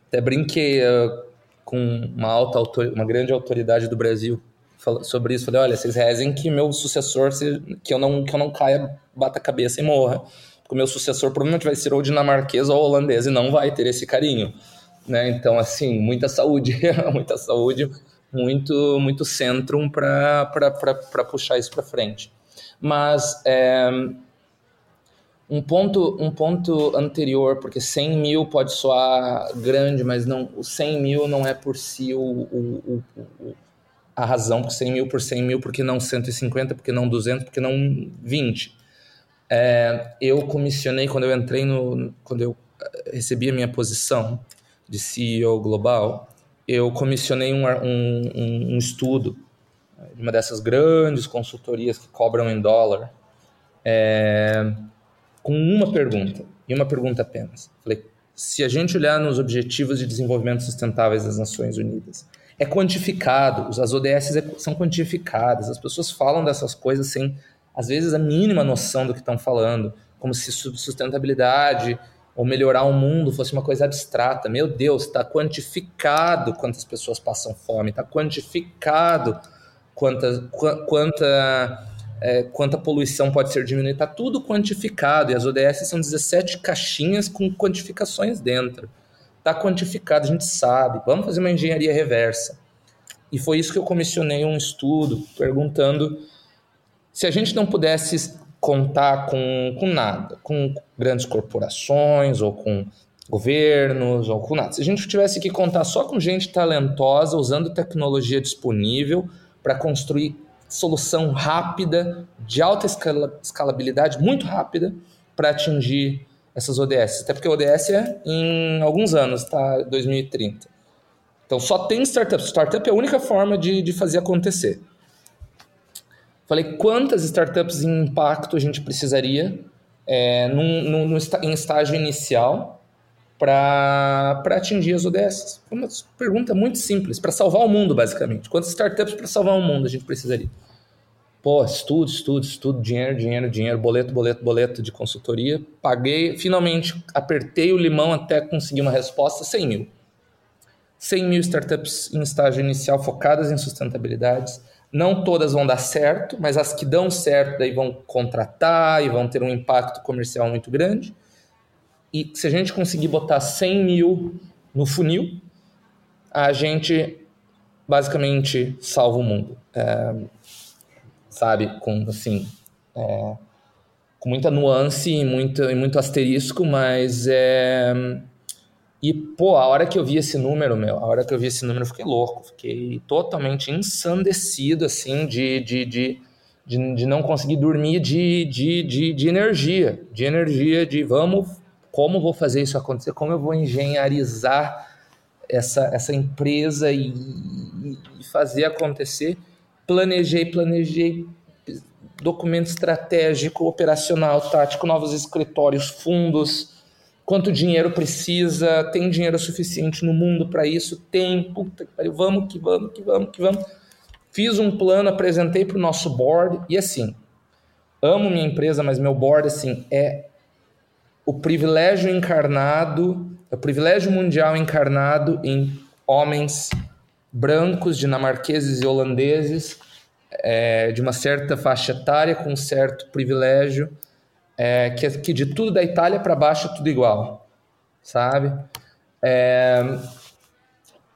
até brinquei uh, com uma alta uma grande autoridade do Brasil sobre isso. Falei, olha, vocês rezem que meu sucessor, que eu não, que eu não caia, bata a cabeça e morra. Porque o meu sucessor provavelmente vai ser ou dinamarquês ou holandês e não vai ter esse carinho. Né? Então, assim, muita saúde, muita saúde, muito, muito centrum para puxar isso para frente. Mas é, um, ponto, um ponto anterior, porque 100 mil pode soar grande, mas não, o 100 mil não é por si o, o, o a razão por 100 mil por 100 mil, porque não 150, porque não 200, porque não 20. É, eu comissionei, quando eu entrei no. Quando eu eh, recebi a minha posição de CEO global, eu comissionei um, um, um estudo de uma dessas grandes consultorias que cobram em dólar, é, com uma pergunta, e uma pergunta apenas. Falei: se a gente olhar nos Objetivos de Desenvolvimento Sustentáveis das Nações Unidas, é quantificado, as ODS é, são quantificadas, as pessoas falam dessas coisas sem, às vezes, a mínima noção do que estão falando, como se sustentabilidade ou melhorar o mundo fosse uma coisa abstrata. Meu Deus, está quantificado quantas pessoas passam fome, está quantificado quanta, quanta, é, quanta poluição pode ser diminuída, está tudo quantificado, e as ODS são 17 caixinhas com quantificações dentro. Está quantificado, a gente sabe. Vamos fazer uma engenharia reversa. E foi isso que eu comissionei um estudo perguntando se a gente não pudesse contar com, com nada, com grandes corporações ou com governos ou com nada. Se a gente tivesse que contar só com gente talentosa, usando tecnologia disponível para construir solução rápida, de alta escalabilidade, muito rápida, para atingir essas ODS. Até porque a ODS é em alguns anos, tá? 2030. Então só tem startup. Startup é a única forma de, de fazer acontecer. Falei quantas startups em impacto a gente precisaria é, num, num, num, em estágio inicial para atingir as ODS. Uma pergunta muito simples, para salvar o mundo, basicamente. Quantas startups para salvar o mundo a gente precisaria? Pô, estudo, estudo, estudo, dinheiro, dinheiro, dinheiro, boleto, boleto, boleto de consultoria. Paguei, finalmente apertei o limão até conseguir uma resposta, 100 mil. 100 mil startups em estágio inicial focadas em sustentabilidades. Não todas vão dar certo, mas as que dão certo daí vão contratar e vão ter um impacto comercial muito grande. E se a gente conseguir botar 100 mil no funil, a gente basicamente salva o mundo. É, sabe? Com, assim, é, com muita nuance e muito, e muito asterisco, mas é... E, pô, a hora que eu vi esse número, meu, a hora que eu vi esse número, eu fiquei louco. Fiquei totalmente ensandecido, assim, de, de, de, de, de não conseguir dormir de, de, de, de energia. De energia, de vamos, como vou fazer isso acontecer, como eu vou engenharizar essa, essa empresa e, e fazer acontecer planejei, planejei documento estratégico, operacional, tático, novos escritórios, fundos, quanto dinheiro precisa, tem dinheiro suficiente no mundo para isso, tem, puta que pariu, vamos que vamos, que vamos, que vamos. Fiz um plano, apresentei para o nosso board e assim, amo minha empresa, mas meu board assim é o privilégio encarnado, é o privilégio mundial encarnado em homens brancos, dinamarqueses e holandeses, é, de uma certa faixa etária, com um certo privilégio, é, que, que de tudo da Itália para baixo é tudo igual, sabe? É,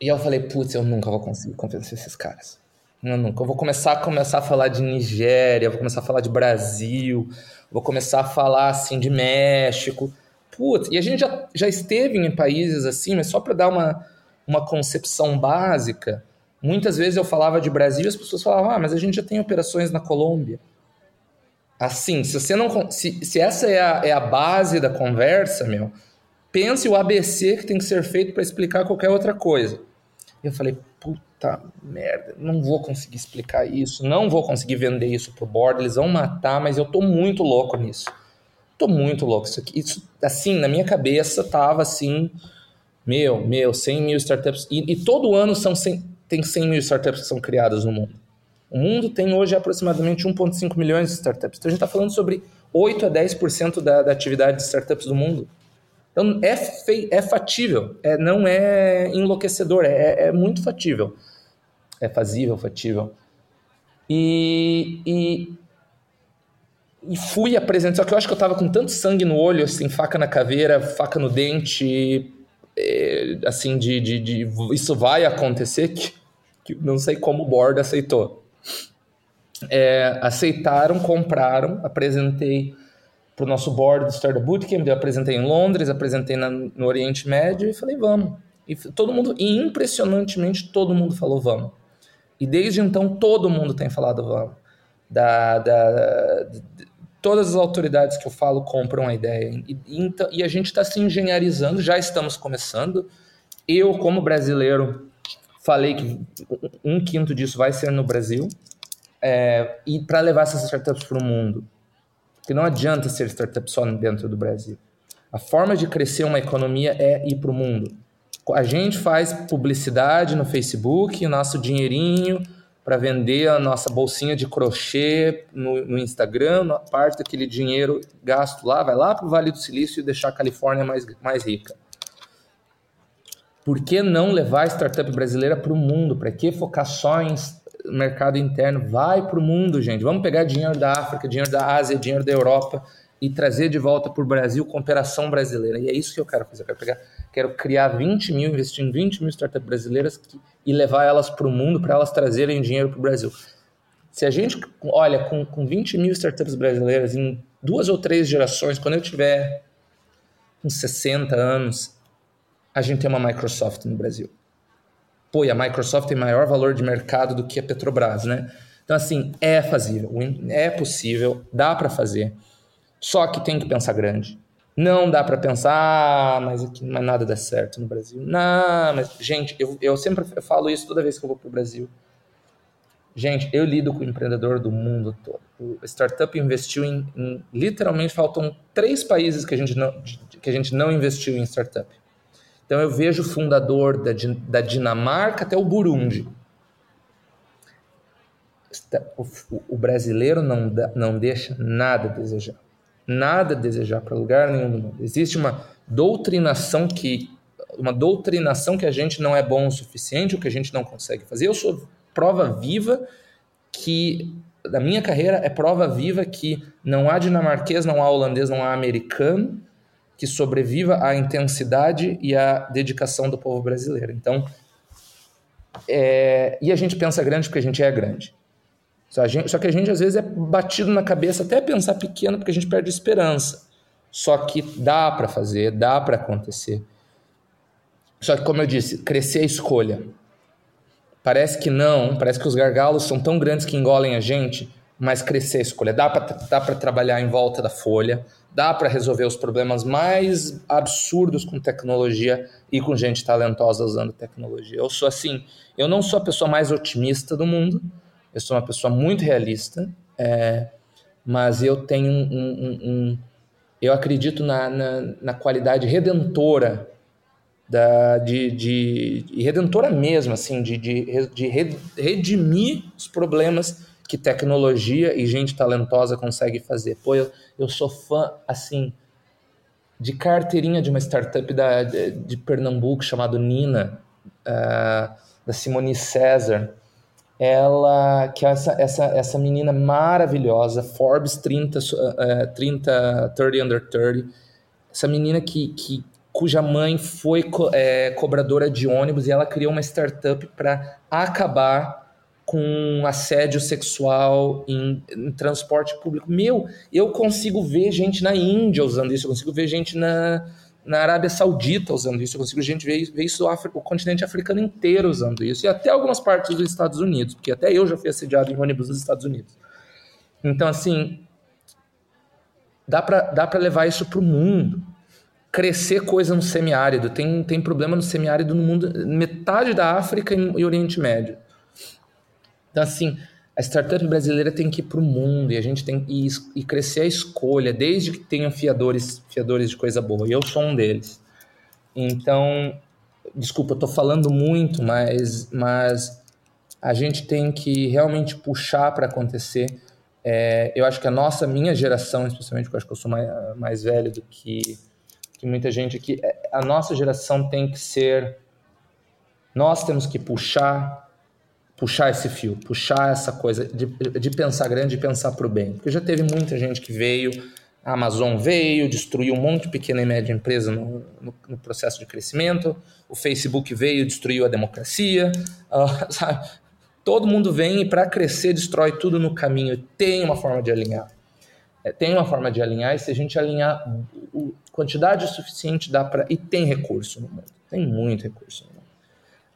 e eu falei, putz, eu nunca vou conseguir convencer esses caras. Eu nunca. Eu vou começar a começar a falar de Nigéria, vou começar a falar de Brasil, vou começar a falar assim de México. Putz, e a gente já, já esteve em países assim, mas só para dar uma, uma concepção básica, Muitas vezes eu falava de Brasil e as pessoas falavam, ah, mas a gente já tem operações na Colômbia. Assim, se você não. Se, se essa é a, é a base da conversa, meu, pense o ABC que tem que ser feito para explicar qualquer outra coisa. Eu falei, puta merda, não vou conseguir explicar isso, não vou conseguir vender isso pro board, eles vão matar, mas eu tô muito louco nisso. Tô muito louco isso aqui. Isso, assim, na minha cabeça tava assim, meu, meu, 100 mil startups. E, e todo ano são 100, tem 100 mil startups que são criadas no mundo. O mundo tem hoje aproximadamente 1,5 milhões de startups. Então a gente está falando sobre 8 a 10% da, da atividade de startups do mundo. Então é, fei, é fatível, é, não é enlouquecedor, é, é muito fatível. É fazível, fatível. E, e, e fui apresentar, só que eu acho que eu estava com tanto sangue no olho, assim, faca na caveira, faca no dente, é, assim, de, de, de, isso vai acontecer, que, que não sei como o board aceitou. É, aceitaram, compraram, apresentei para o nosso board do Startup Bootcamp, eu apresentei em Londres, apresentei na, no Oriente Médio e falei, vamos. E todo mundo, e impressionantemente, todo mundo falou vamos. E desde então, todo mundo tem falado vamos. Da, da, de, todas as autoridades que eu falo compram a ideia. E, e, então, e a gente está se engenharizando, já estamos começando. Eu, como brasileiro, falei que um quinto disso vai ser no Brasil. É, e para levar essas startups para o mundo. Porque não adianta ser startup só dentro do Brasil. A forma de crescer uma economia é ir para o mundo. A gente faz publicidade no Facebook, nosso dinheirinho para vender a nossa bolsinha de crochê no, no, Instagram, parte daquele dinheiro gasto lá, vai lá para o Vale do Silício e deixar a Califórnia mais, mais rica. Por que não levar a startup brasileira para o mundo? Para que focar só em mercado interno? Vai para o mundo, gente. Vamos pegar dinheiro da África, dinheiro da Ásia, dinheiro da Europa e trazer de volta para o Brasil com operação brasileira. E é isso que eu quero fazer. Eu quero, pegar, quero criar 20 mil, investir em 20 mil startups brasileiras que, e levar elas para o mundo para elas trazerem dinheiro para o Brasil. Se a gente olha com, com 20 mil startups brasileiras em duas ou três gerações, quando eu tiver uns 60 anos, a gente tem uma Microsoft no Brasil. Pô, e a Microsoft tem maior valor de mercado do que a Petrobras, né? Então, assim, é fazível, é possível, dá para fazer. Só que tem que pensar grande. Não dá para pensar, ah, mas aqui é nada dá certo no Brasil. Não, mas, gente, eu, eu sempre falo isso toda vez que eu vou para o Brasil. Gente, eu lido com empreendedor do mundo todo. O startup investiu em, em, Literalmente, faltam três países que a, gente não, que a gente não investiu em startup. Então, eu vejo o fundador da, da Dinamarca até o Burundi. O, o brasileiro não, não deixa nada a desejar nada a desejar para lugar nenhum. Existe uma doutrinação que uma doutrinação que a gente não é bom o suficiente, o que a gente não consegue fazer. Eu sou prova viva que da minha carreira é prova viva que não há dinamarquês, não há holandês, não há americano que sobreviva à intensidade e à dedicação do povo brasileiro. Então, é, e a gente pensa grande porque a gente é grande. Só, gente, só que a gente às vezes é batido na cabeça até pensar pequeno porque a gente perde esperança. Só que dá para fazer, dá para acontecer. Só que, como eu disse, crescer a escolha. Parece que não, parece que os gargalos são tão grandes que engolem a gente, mas crescer a escolha. Dá para trabalhar em volta da folha, dá para resolver os problemas mais absurdos com tecnologia e com gente talentosa usando tecnologia. Eu sou assim, eu não sou a pessoa mais otimista do mundo, eu sou uma pessoa muito realista, é, mas eu tenho um, um, um eu acredito na, na, na, qualidade redentora da, de, de, de redentora mesmo, assim, de, de, de redimir os problemas que tecnologia e gente talentosa consegue fazer. Pô, eu, eu sou fã, assim, de carteirinha de uma startup da, de, de Pernambuco chamado Nina, uh, da Simone César ela que é essa, essa, essa menina maravilhosa, Forbes 30, uh, 30 30 under 30, essa menina que, que cuja mãe foi co é, cobradora de ônibus e ela criou uma startup para acabar com assédio sexual em, em, transporte público. Meu, eu consigo ver gente na Índia usando isso, eu consigo ver gente na, na Arábia Saudita usando isso, eu consigo gente ver, ver isso o continente africano inteiro usando isso, e até algumas partes dos Estados Unidos, porque até eu já fui assediado em ônibus dos Estados Unidos. Então, assim, dá para dá levar isso para o mundo. Crescer coisa no semiárido. Tem, tem problema no semiárido no mundo, metade da África e Oriente Médio. Então, assim, a startup brasileira tem que ir para o mundo e a gente tem e, e crescer a escolha, desde que tenham fiadores, fiadores de coisa boa. E eu sou um deles. Então, desculpa, eu estou falando muito, mas, mas a gente tem que realmente puxar para acontecer. É, eu acho que a nossa, minha geração, especialmente, porque eu acho que eu sou mais, mais velho do que, que muita gente aqui, é, a nossa geração tem que ser. Nós temos que puxar puxar esse fio, puxar essa coisa de, de pensar grande e pensar para o bem. Porque já teve muita gente que veio, a Amazon veio, destruiu um monte de pequena e média empresa no, no, no processo de crescimento, o Facebook veio, destruiu a democracia, uh, sabe? Todo mundo vem e para crescer destrói tudo no caminho. Tem uma forma de alinhar. É, tem uma forma de alinhar e se a gente alinhar o, quantidade suficiente dá para e tem recurso no mundo. Tem muito recurso no mundo.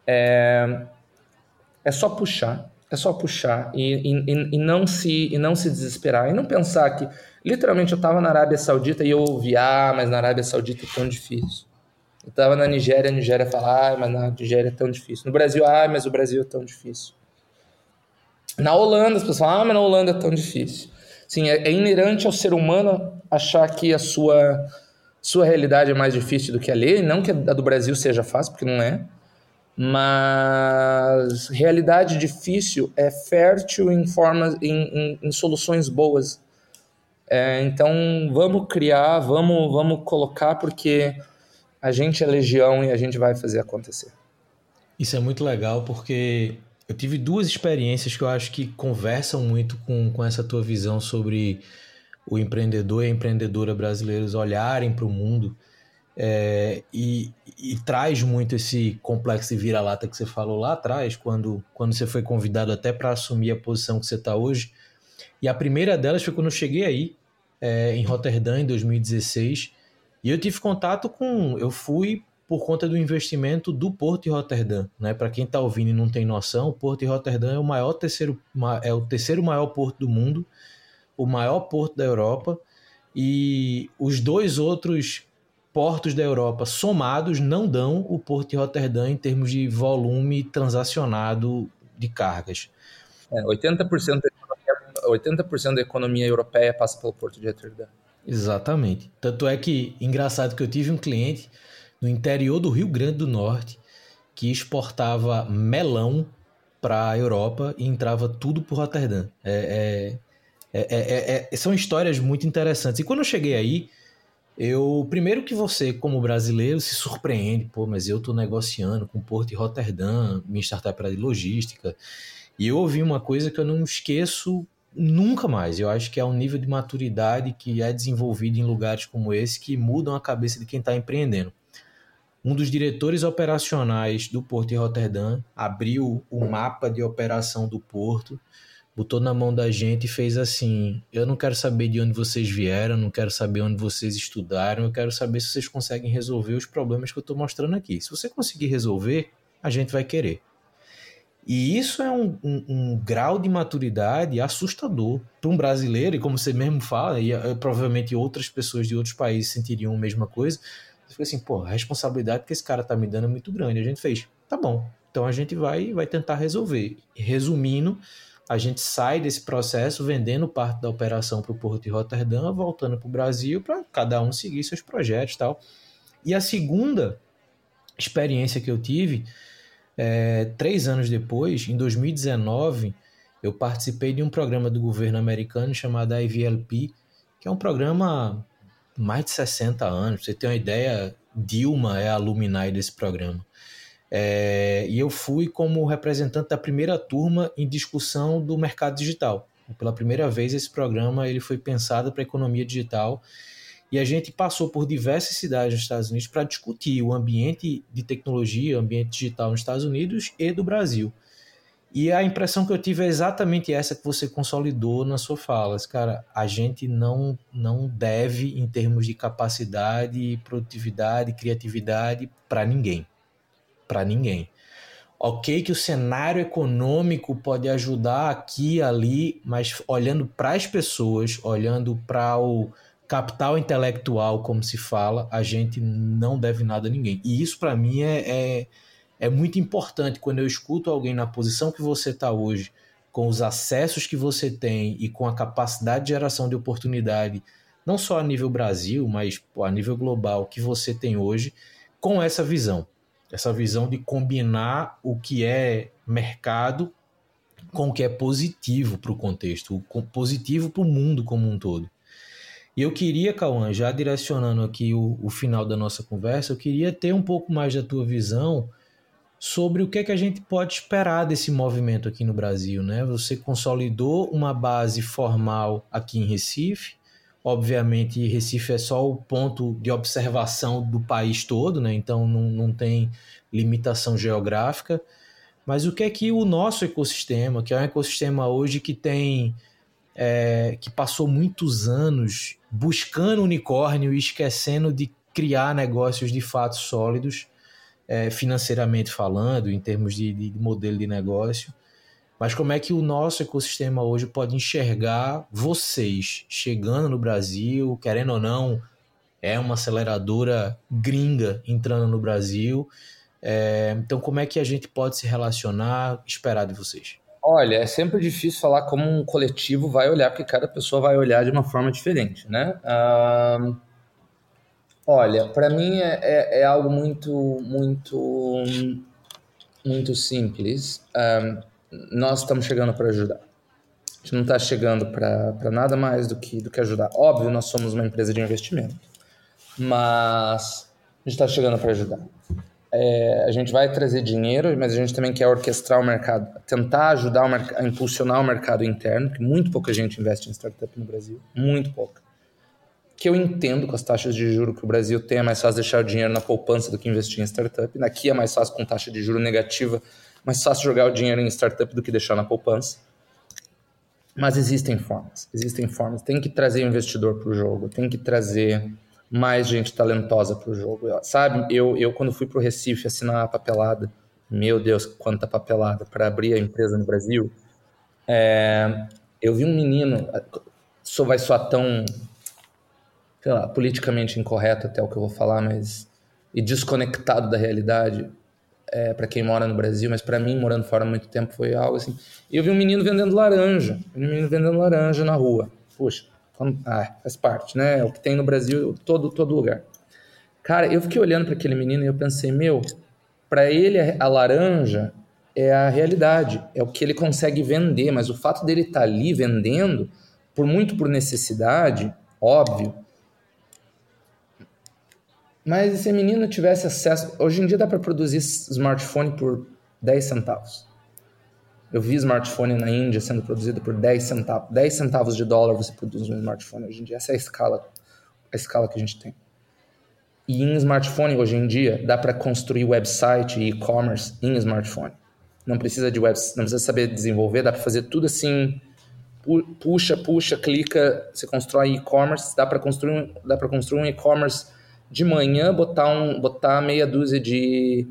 É, é só puxar, é só puxar e, e, e, não se, e não se desesperar. E não pensar que, literalmente, eu estava na Arábia Saudita e eu ouvi, ah, mas na Arábia Saudita é tão difícil. Eu estava na Nigéria, a Nigéria fala, ah, mas na Nigéria é tão difícil. No Brasil, ah, mas o Brasil é tão difícil. Na Holanda, as pessoas falam, ah, mas na Holanda é tão difícil. Sim, é, é inerente ao ser humano achar que a sua, sua realidade é mais difícil do que a lei, não que a do Brasil seja fácil, porque não é mas realidade difícil é fértil em formas em, em, em soluções boas. É, então vamos criar vamos vamos colocar porque a gente é legião e a gente vai fazer acontecer.
Isso é muito legal porque eu tive duas experiências que eu acho que conversam muito com, com essa tua visão sobre o empreendedor e a empreendedora brasileiros olharem para o mundo é, e, e, traz muito esse complexo de vira-lata que você falou lá atrás, quando, quando você foi convidado até para assumir a posição que você está hoje. E a primeira delas foi quando eu cheguei aí, é, em Roterdã, em 2016. E eu tive contato com. Eu fui por conta do investimento do Porto de Roterdã. Né? Para quem está ouvindo e não tem noção, o Porto de Roterdã é o maior terceiro, é o terceiro maior porto do mundo, o maior porto da Europa. E os dois outros portos da Europa somados não dão o Porto de Roterdã em termos de volume transacionado de cargas.
É, 80%, da economia, 80 da economia europeia passa pelo Porto de Roterdã.
Exatamente. Tanto é que, engraçado que eu tive um cliente no interior do Rio Grande do Norte que exportava melão para a Europa e entrava tudo por Roterdã. É, é, é, é, são histórias muito interessantes. E quando eu cheguei aí, eu, primeiro que você, como brasileiro, se surpreende, pô, mas eu estou negociando com Porto de Roterdã, minha startup era de logística, e eu ouvi uma coisa que eu não esqueço nunca mais. Eu acho que é um nível de maturidade que é desenvolvido em lugares como esse que mudam a cabeça de quem está empreendendo. Um dos diretores operacionais do Porto de Roterdã abriu o mapa de operação do porto botou na mão da gente e fez assim: eu não quero saber de onde vocês vieram, não quero saber onde vocês estudaram, eu quero saber se vocês conseguem resolver os problemas que eu estou mostrando aqui. Se você conseguir resolver, a gente vai querer. E isso é um, um, um grau de maturidade assustador para um brasileiro, e como você mesmo fala, e uh, provavelmente outras pessoas de outros países sentiriam a mesma coisa. Fica assim, pô, a responsabilidade que esse cara tá me dando é muito grande. A gente fez, tá bom, então a gente vai, vai tentar resolver. Resumindo, a gente sai desse processo vendendo parte da operação para o Porto de Roterdã, voltando para o Brasil para cada um seguir seus projetos e tal. E a segunda experiência que eu tive, é, três anos depois, em 2019, eu participei de um programa do governo americano chamado IVLP, que é um programa mais de 60 anos. Você ter uma ideia, Dilma é a desse programa. É, e eu fui como representante da primeira turma em discussão do mercado digital. Pela primeira vez esse programa ele foi pensado para a economia digital e a gente passou por diversas cidades nos Estados Unidos para discutir o ambiente de tecnologia, o ambiente digital nos Estados Unidos e do Brasil. E a impressão que eu tive é exatamente essa que você consolidou na sua fala. Cara, a gente não, não deve, em termos de capacidade, produtividade, criatividade, para ninguém. Para ninguém. Ok, que o cenário econômico pode ajudar aqui e ali, mas olhando para as pessoas, olhando para o capital intelectual, como se fala, a gente não deve nada a ninguém. E isso, para mim, é, é é muito importante quando eu escuto alguém na posição que você está hoje, com os acessos que você tem e com a capacidade de geração de oportunidade, não só a nível Brasil, mas a nível global que você tem hoje, com essa visão. Essa visão de combinar o que é mercado com o que é positivo para o contexto, positivo para o mundo como um todo. E eu queria, Cauã, já direcionando aqui o, o final da nossa conversa, eu queria ter um pouco mais da tua visão sobre o que, é que a gente pode esperar desse movimento aqui no Brasil. Né? Você consolidou uma base formal aqui em Recife. Obviamente, Recife é só o ponto de observação do país todo, né? então não, não tem limitação geográfica. Mas o que é que o nosso ecossistema, que é um ecossistema hoje que tem é, que passou muitos anos buscando unicórnio e esquecendo de criar negócios de fato sólidos, é, financeiramente falando, em termos de, de, modelo de negócio, mas como é que o nosso ecossistema hoje pode enxergar vocês chegando no Brasil, querendo ou não, é uma aceleradora gringa entrando no Brasil. É, então, como é que a gente pode se relacionar, esperar de vocês?
Olha, é sempre difícil falar como um coletivo vai olhar, porque cada pessoa vai olhar de uma forma diferente, né? Olha, para mim é, é, é, algo muito, muito, muito simples. Nós estamos chegando para ajudar. A gente não está chegando para nada mais do que, do que ajudar. Óbvio, nós somos uma empresa de investimento, mas a gente está chegando para ajudar. É, a gente vai trazer dinheiro, mas a gente também quer orquestrar o mercado, tentar ajudar a impulsionar o mercado interno, porque muito pouca gente investe em startup no Brasil, muito pouca que eu entendo com as taxas de juro que o Brasil tem, é mais fácil deixar o dinheiro na poupança do que investir em startup. Aqui é mais fácil com taxa de juro negativa, mais fácil jogar o dinheiro em startup do que deixar na poupança. Mas existem formas, existem formas. Tem que trazer investidor para o jogo, tem que trazer mais gente talentosa para o jogo. Sabe, eu, eu quando fui para o Recife assinar a papelada, meu Deus, quanta papelada para abrir a empresa no Brasil, é, eu vi um menino, isso vai soar tão sei lá, politicamente incorreto até o que eu vou falar, mas e desconectado da realidade é, para quem mora no Brasil, mas para mim, morando fora há muito tempo, foi algo assim. Eu vi um menino vendendo laranja, um menino vendendo laranja na rua. Puxa, ah, faz parte, né? É o que tem no Brasil, todo, todo lugar. Cara, eu fiquei olhando para aquele menino e eu pensei, meu, para ele a laranja é a realidade, é o que ele consegue vender, mas o fato dele estar tá ali vendendo, por muito por necessidade, óbvio, mas se a menina tivesse acesso. Hoje em dia dá para produzir smartphone por 10 centavos. Eu vi smartphone na Índia sendo produzido por 10 centavos. 10 centavos de dólar você produz um smartphone hoje em dia. Essa é a escala, a escala que a gente tem. E em smartphone, hoje em dia, dá para construir website e e-commerce em smartphone. Não precisa de web, não precisa saber desenvolver, dá para fazer tudo assim. Puxa, puxa, clica, você constrói e-commerce, dá para construir, dá para construir um e-commerce de manhã botar, um, botar meia dúzia de,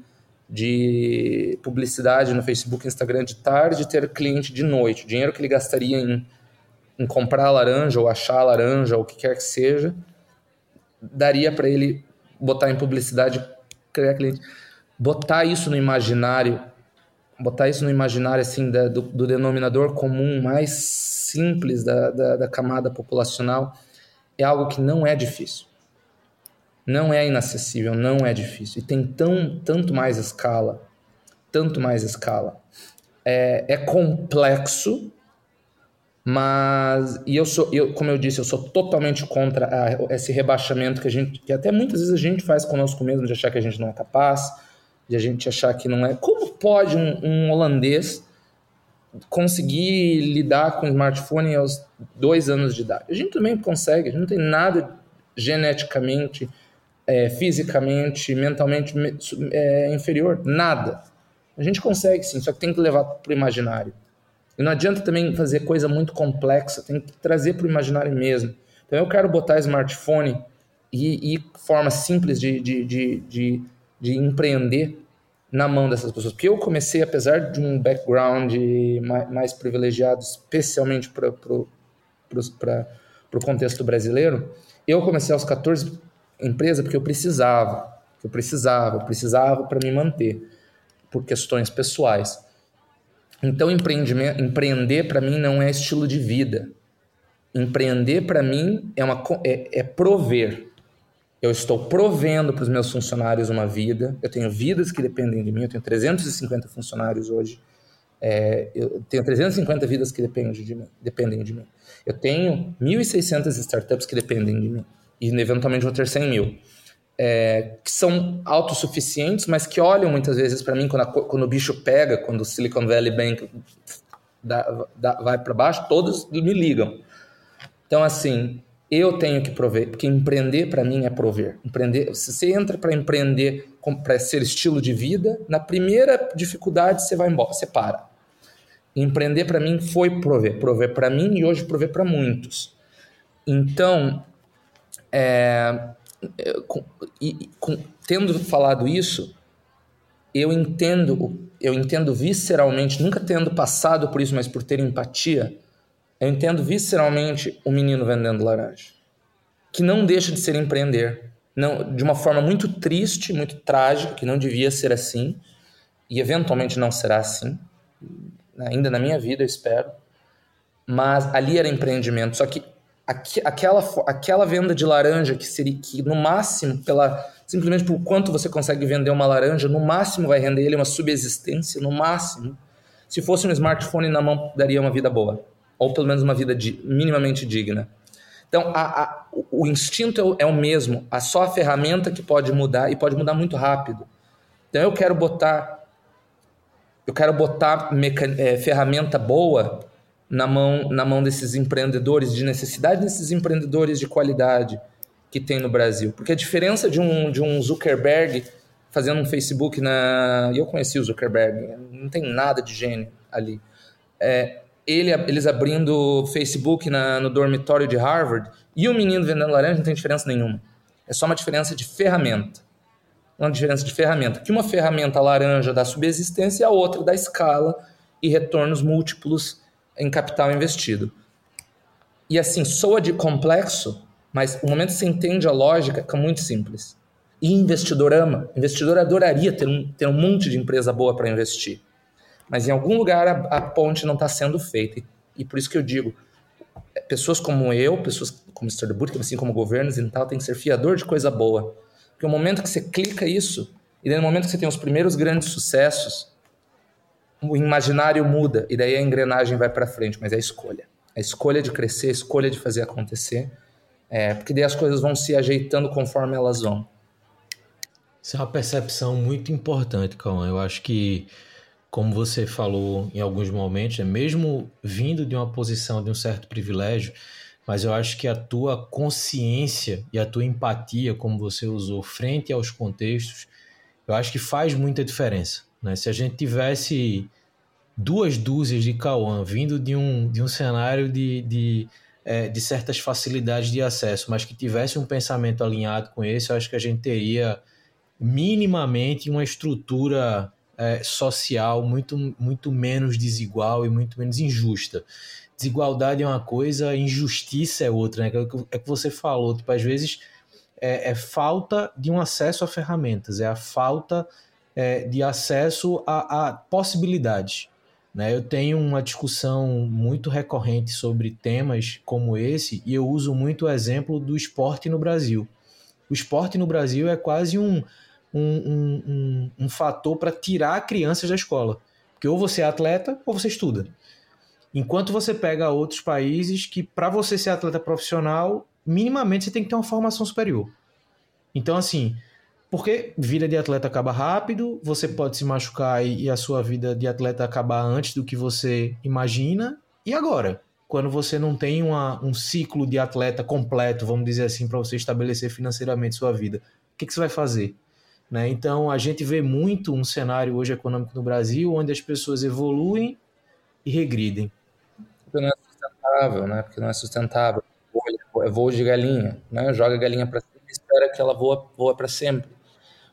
de publicidade no Facebook, Instagram de tarde e ter cliente de noite. O dinheiro que ele gastaria em, em comprar laranja ou achar laranja ou o que quer que seja, daria para ele botar em publicidade, criar cliente. Botar isso no imaginário, botar isso no imaginário assim da, do, do, denominador comum mais simples da, da, da camada populacional é algo que não é difícil. Não é inacessível, não é difícil. E tem tão, tanto mais escala, tanto mais escala. É, é complexo, mas e eu sou, eu, como eu disse, eu sou totalmente contra a, esse rebaixamento que a gente, que até muitas vezes a gente faz conosco mesmo de achar que a gente não é capaz, de a gente achar que não é. Como pode um, um holandês conseguir lidar com smartphone aos dois anos de idade? A gente também consegue. A gente não tem nada geneticamente é, fisicamente, mentalmente é, inferior. Nada. A gente consegue sim, só que tem que levar para o imaginário. E não adianta também fazer coisa muito complexa, tem que trazer para o imaginário mesmo. Então eu quero botar smartphone e, e forma simples de, de, de, de, de empreender na mão dessas pessoas. Porque eu comecei, apesar de um background mais, privilegiado, especialmente para o contexto brasileiro, eu comecei aos 14 empresa porque eu precisava. Eu precisava, eu precisava para me manter, por questões pessoais. Então, empreender para mim não é estilo de vida. Empreender para mim é, uma, é, é prover. Eu estou provendo para os meus funcionários uma vida. Eu tenho vidas que dependem de mim. Eu tenho 350 funcionários hoje. É, eu tenho 350 vidas que dependem de mim. Dependem de mim. Eu tenho 1.600 startups que dependem de mim. E eventualmente vou ter 100 mil é, que são autossuficientes, mas que olham muitas vezes para mim quando, a, quando, o bicho pega, quando o Silicon Valley Bank dá, dá, vai para baixo, todos me ligam. Então, assim, eu tenho que prover, porque empreender para mim é prover. Empreender, se você entra para empreender para ser estilo de vida, na primeira dificuldade você vai embora, você para. Empreender para mim foi prover, prover para mim e hoje prover para muitos. Então, é, com, e, com, tendo falado isso, eu entendo, eu entendo visceralmente, nunca tendo passado por isso, mas por ter empatia, eu entendo visceralmente o menino vendendo laranja, que não deixa de ser empreender, não, de uma forma muito triste, muito trágica, que não devia ser assim, e eventualmente não será assim, ainda na minha vida, eu espero. Mas ali era empreendimento, só que aquela, aquela venda de laranja que seria que no máximo pela simplesmente por quanto você consegue vender uma laranja no máximo vai render ele uma subsistência no máximo. Se fosse um smartphone na mão daria uma vida boa. Ou pelo menos uma vida minimamente digna. Então a, a, o instinto é, é o mesmo. A só a ferramenta que pode mudar e pode mudar muito rápido. Então eu quero botar eu quero botar meca, é, ferramenta boa na mão, na mão desses empreendedores de necessidade, desses empreendedores de qualidade que tem no Brasil. Porque a diferença de um, de um Zuckerberg fazendo um Facebook na. Eu conheci o Zuckerberg, não tem nada de gênio ali. É, ele, eles abrindo Facebook na, no dormitório de Harvard e o menino vendendo laranja não tem diferença nenhuma. É só uma diferença de ferramenta. Uma diferença de ferramenta. Que uma ferramenta laranja dá subsistência e a outra dá escala e retornos múltiplos em capital investido. E assim, soa de complexo, mas o momento que você entende a lógica é muito simples. E investidor ama. Investidor adoraria ter um, ter um monte de empresa boa para investir. Mas em algum lugar a, a ponte não está sendo feita. E, e, por isso que eu digo, pessoas como eu, pessoas como o Mr. Bootcamp, assim como governos e tal, tem que ser fiador de coisa boa. Porque o momento que você clica isso, e no momento que você tem os primeiros grandes sucessos, o imaginário muda e daí a engrenagem vai para frente, mas é a escolha. A escolha de crescer, a escolha de fazer acontecer, é, porque daí as coisas vão se ajeitando conforme elas vão.
Isso é uma percepção muito importante, Cauã. Eu acho que, como você falou em alguns momentos, é mesmo vindo de uma posição de um certo privilégio, mas eu acho que a tua consciência e a tua empatia, como você usou, frente aos contextos, eu acho que faz muita diferença. Né? Se a gente tivesse duas dúzias de Cauã vindo de um, de um cenário de, de, é, de certas facilidades de acesso, mas que tivesse um pensamento alinhado com esse, eu acho que a gente teria minimamente uma estrutura é, social muito, muito menos desigual e muito menos injusta. Desigualdade é uma coisa, injustiça é outra, né? É o que você falou, tipo, às vezes é, é falta de um acesso a ferramentas, é a falta é, de acesso a, a possibilidades. Né? Eu tenho uma discussão muito recorrente sobre temas como esse e eu uso muito o exemplo do esporte no Brasil. O esporte no Brasil é quase um, um, um, um, um fator para tirar crianças da escola. Porque ou você é atleta ou você estuda. Enquanto você pega outros países que, para você ser atleta profissional, minimamente você tem que ter uma formação superior. Então, assim, porque vida de atleta acaba rápido, você pode se machucar e, a sua vida de atleta acabar antes do que você imagina. E agora? Quando você não tem uma, um ciclo de atleta completo, vamos dizer assim, para você estabelecer financeiramente sua vida, o que, que você vai fazer? Né? Então a gente vê muito um cenário hoje econômico no Brasil onde as pessoas evoluem e regridem.
Porque não é sustentável, né? Porque não é sustentável. É voo de galinha, né? Joga a galinha para cima e espera que ela voa, voa para sempre.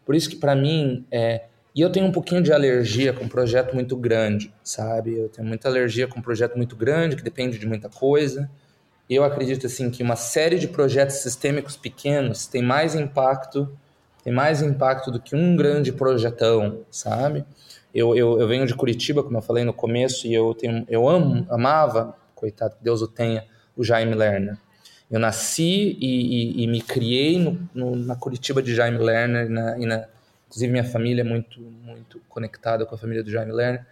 Por isso que para mim é e eu tenho um pouquinho de alergia com um projeto muito grande, sabe? Eu tenho muita alergia com um projeto muito grande que depende de muita coisa. Eu acredito assim que uma série de projetos sistêmicos pequenos tem mais impacto tem mais impacto do que um grande projetão, sabe? Eu, eu, eu venho de Curitiba, como eu falei no começo, e eu, tenho, eu amo, amava, coitado, que Deus o tenha, o Jaime Lerner. Eu nasci e, e, e me criei no, no, na Curitiba de Jaime Lerner, na, e na, inclusive minha família é muito, muito conectada com a família do Jaime Lerner.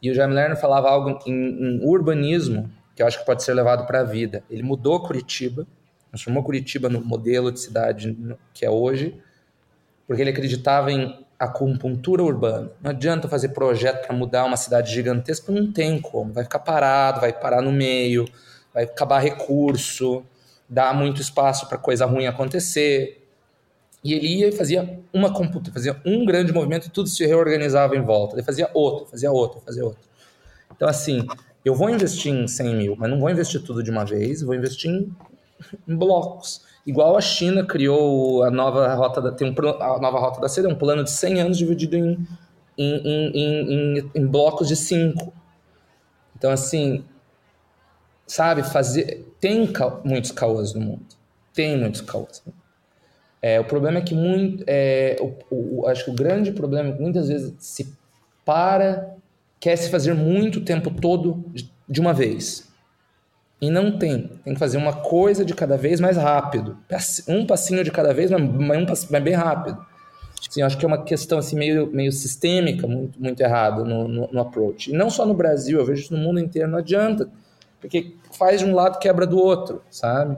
E o Jaime Lerner falava algo em, em urbanismo que eu acho que pode ser levado para a vida. Ele mudou Curitiba, transformou Curitiba no modelo de cidade que é hoje, porque ele acreditava em acupuntura urbana. Não adianta fazer projeto para mudar uma cidade gigantesca, não tem como. Vai ficar parado, vai parar no meio, vai acabar recurso, dá muito espaço para coisa ruim acontecer. E ele ia e fazia uma computa, fazia um grande movimento e tudo se reorganizava em volta. Ele fazia outro, fazia outro, fazia outro. Então, assim, eu vou investir em 100 mil, mas não vou investir tudo de uma vez, vou investir em, em blocos. Igual a China criou a nova rota da, tem um, a nova rota da seda, um plano de 100 anos dividido em, em, em, em blocos de 5. Então, assim, sabe, fazer. Tem muitos caos no mundo. Tem muitos caos. É, o problema é que muito. É, o, o, acho que o grande problema é que muitas vezes se para, quer se fazer muito tempo todo de, de uma vez. E não tem. Tem que fazer uma coisa de cada vez mais rápido. Um passinho de cada vez, mas, um mas bem rápido. Assim, acho que é uma questão assim, meio, meio sistêmica, muito, muito errada no, no, no, approach. E não só no Brasil, eu vejo isso no mundo inteiro, não adianta. Porque faz de um lado, quebra do outro, sabe?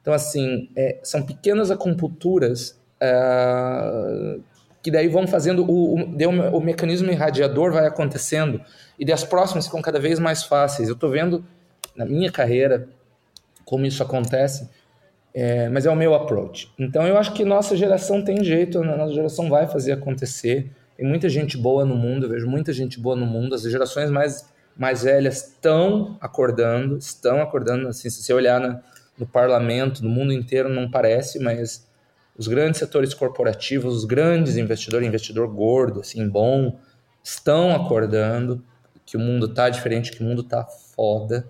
Então, assim, é, são pequenas acupunturas é, que daí vão fazendo, o, o, o mecanismo irradiador vai acontecendo, e das próximas ficam cada vez mais fáceis. Eu estou vendo na minha carreira como isso acontece, é, mas é o meu approach. Então eu acho que nossa geração tem jeito, a nossa geração vai fazer acontecer. Tem muita gente boa no mundo, eu vejo muita gente boa no mundo. As gerações mais, mais velhas estão acordando, estão acordando. Assim, se você olhar no parlamento, no mundo inteiro, não parece, mas os grandes setores corporativos, os grandes investidores, investidor gordo, assim, bom, estão acordando que o mundo tá diferente, que o mundo tá foda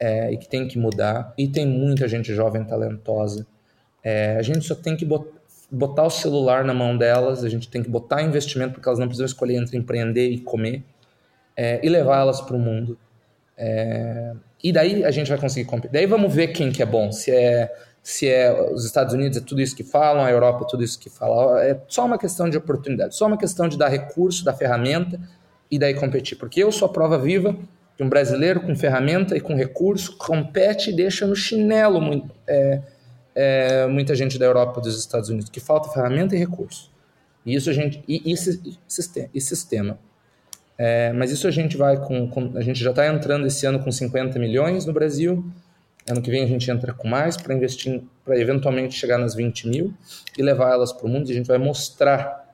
é, e que tem que mudar. E tem muita gente jovem talentosa. É, a gente só tem que botar o celular na mão delas, a gente tem que botar investimento porque elas não precisam escolher entre empreender e comer é, e levar elas para o mundo. É, e daí a gente vai conseguir competir. Daí vamos ver quem que é bom. Se é se é os Estados Unidos é tudo isso que falam, a Europa é tudo isso que falam. É só uma questão de oportunidade, só uma questão de dar recurso, dar ferramenta e daí competir. Porque eu sou a prova viva que um brasileiro com ferramenta e com recurso compete e deixa no chinelo muito, é, é, muita gente da Europa dos Estados Unidos, que falta ferramenta e recurso. E isso a gente e, e, e sistema. É, mas isso a gente vai com, com a gente já está entrando esse ano com 50 milhões no Brasil. Ano que vem a gente entra com mais para investir, para eventualmente chegar nas 20 mil e levar elas para o mundo. E a gente vai mostrar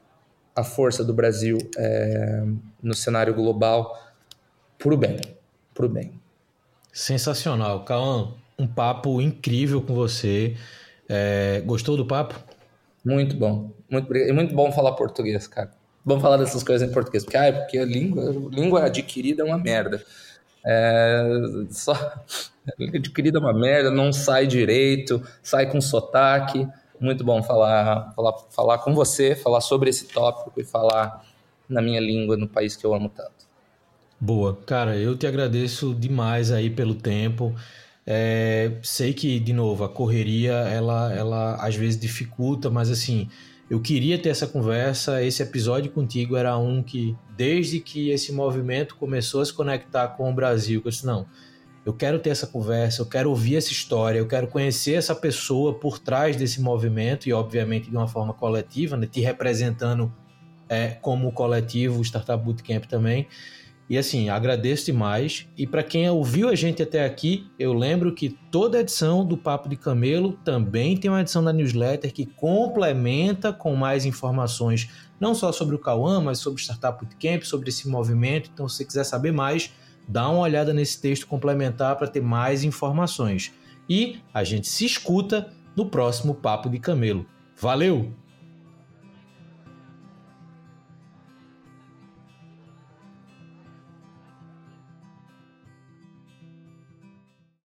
a força do Brasil é, no cenário global pro bem, pro bem.
Sensacional, Cauã, um papo incrível com você. É, gostou do papo?
Muito bom, muito É muito bom falar português, cara. Vamos falar dessas coisas em português, porque, ah, porque a língua, a língua adquirida é uma merda. É, só adquirida é uma merda, não sai direito, sai com sotaque. Muito bom falar, falar, falar com você, falar sobre esse tópico e falar na minha língua no país que eu amo tanto.
Boa. Cara, eu te agradeço demais aí pelo tempo. É, sei que, de novo, a correria, ela, ela às vezes dificulta, mas assim, eu queria ter essa conversa. Esse episódio contigo era um que, desde que esse movimento começou a se conectar com o Brasil, eu disse, não, eu quero ter essa conversa, eu quero ouvir essa história, eu quero conhecer essa pessoa por trás desse movimento e, obviamente, de uma forma coletiva, né, te representando é, como coletivo, o Startup Bootcamp também. E assim, agradeço demais. E para quem ouviu a gente até aqui, eu lembro que toda edição do Papo de Camelo também tem uma edição da newsletter que complementa com mais informações, não só sobre o Cauã, mas sobre Startup Bootcamp, sobre esse movimento. Então, se você quiser saber mais, dá uma olhada nesse texto complementar para ter mais informações. E a gente se escuta no próximo Papo de Camelo. Valeu!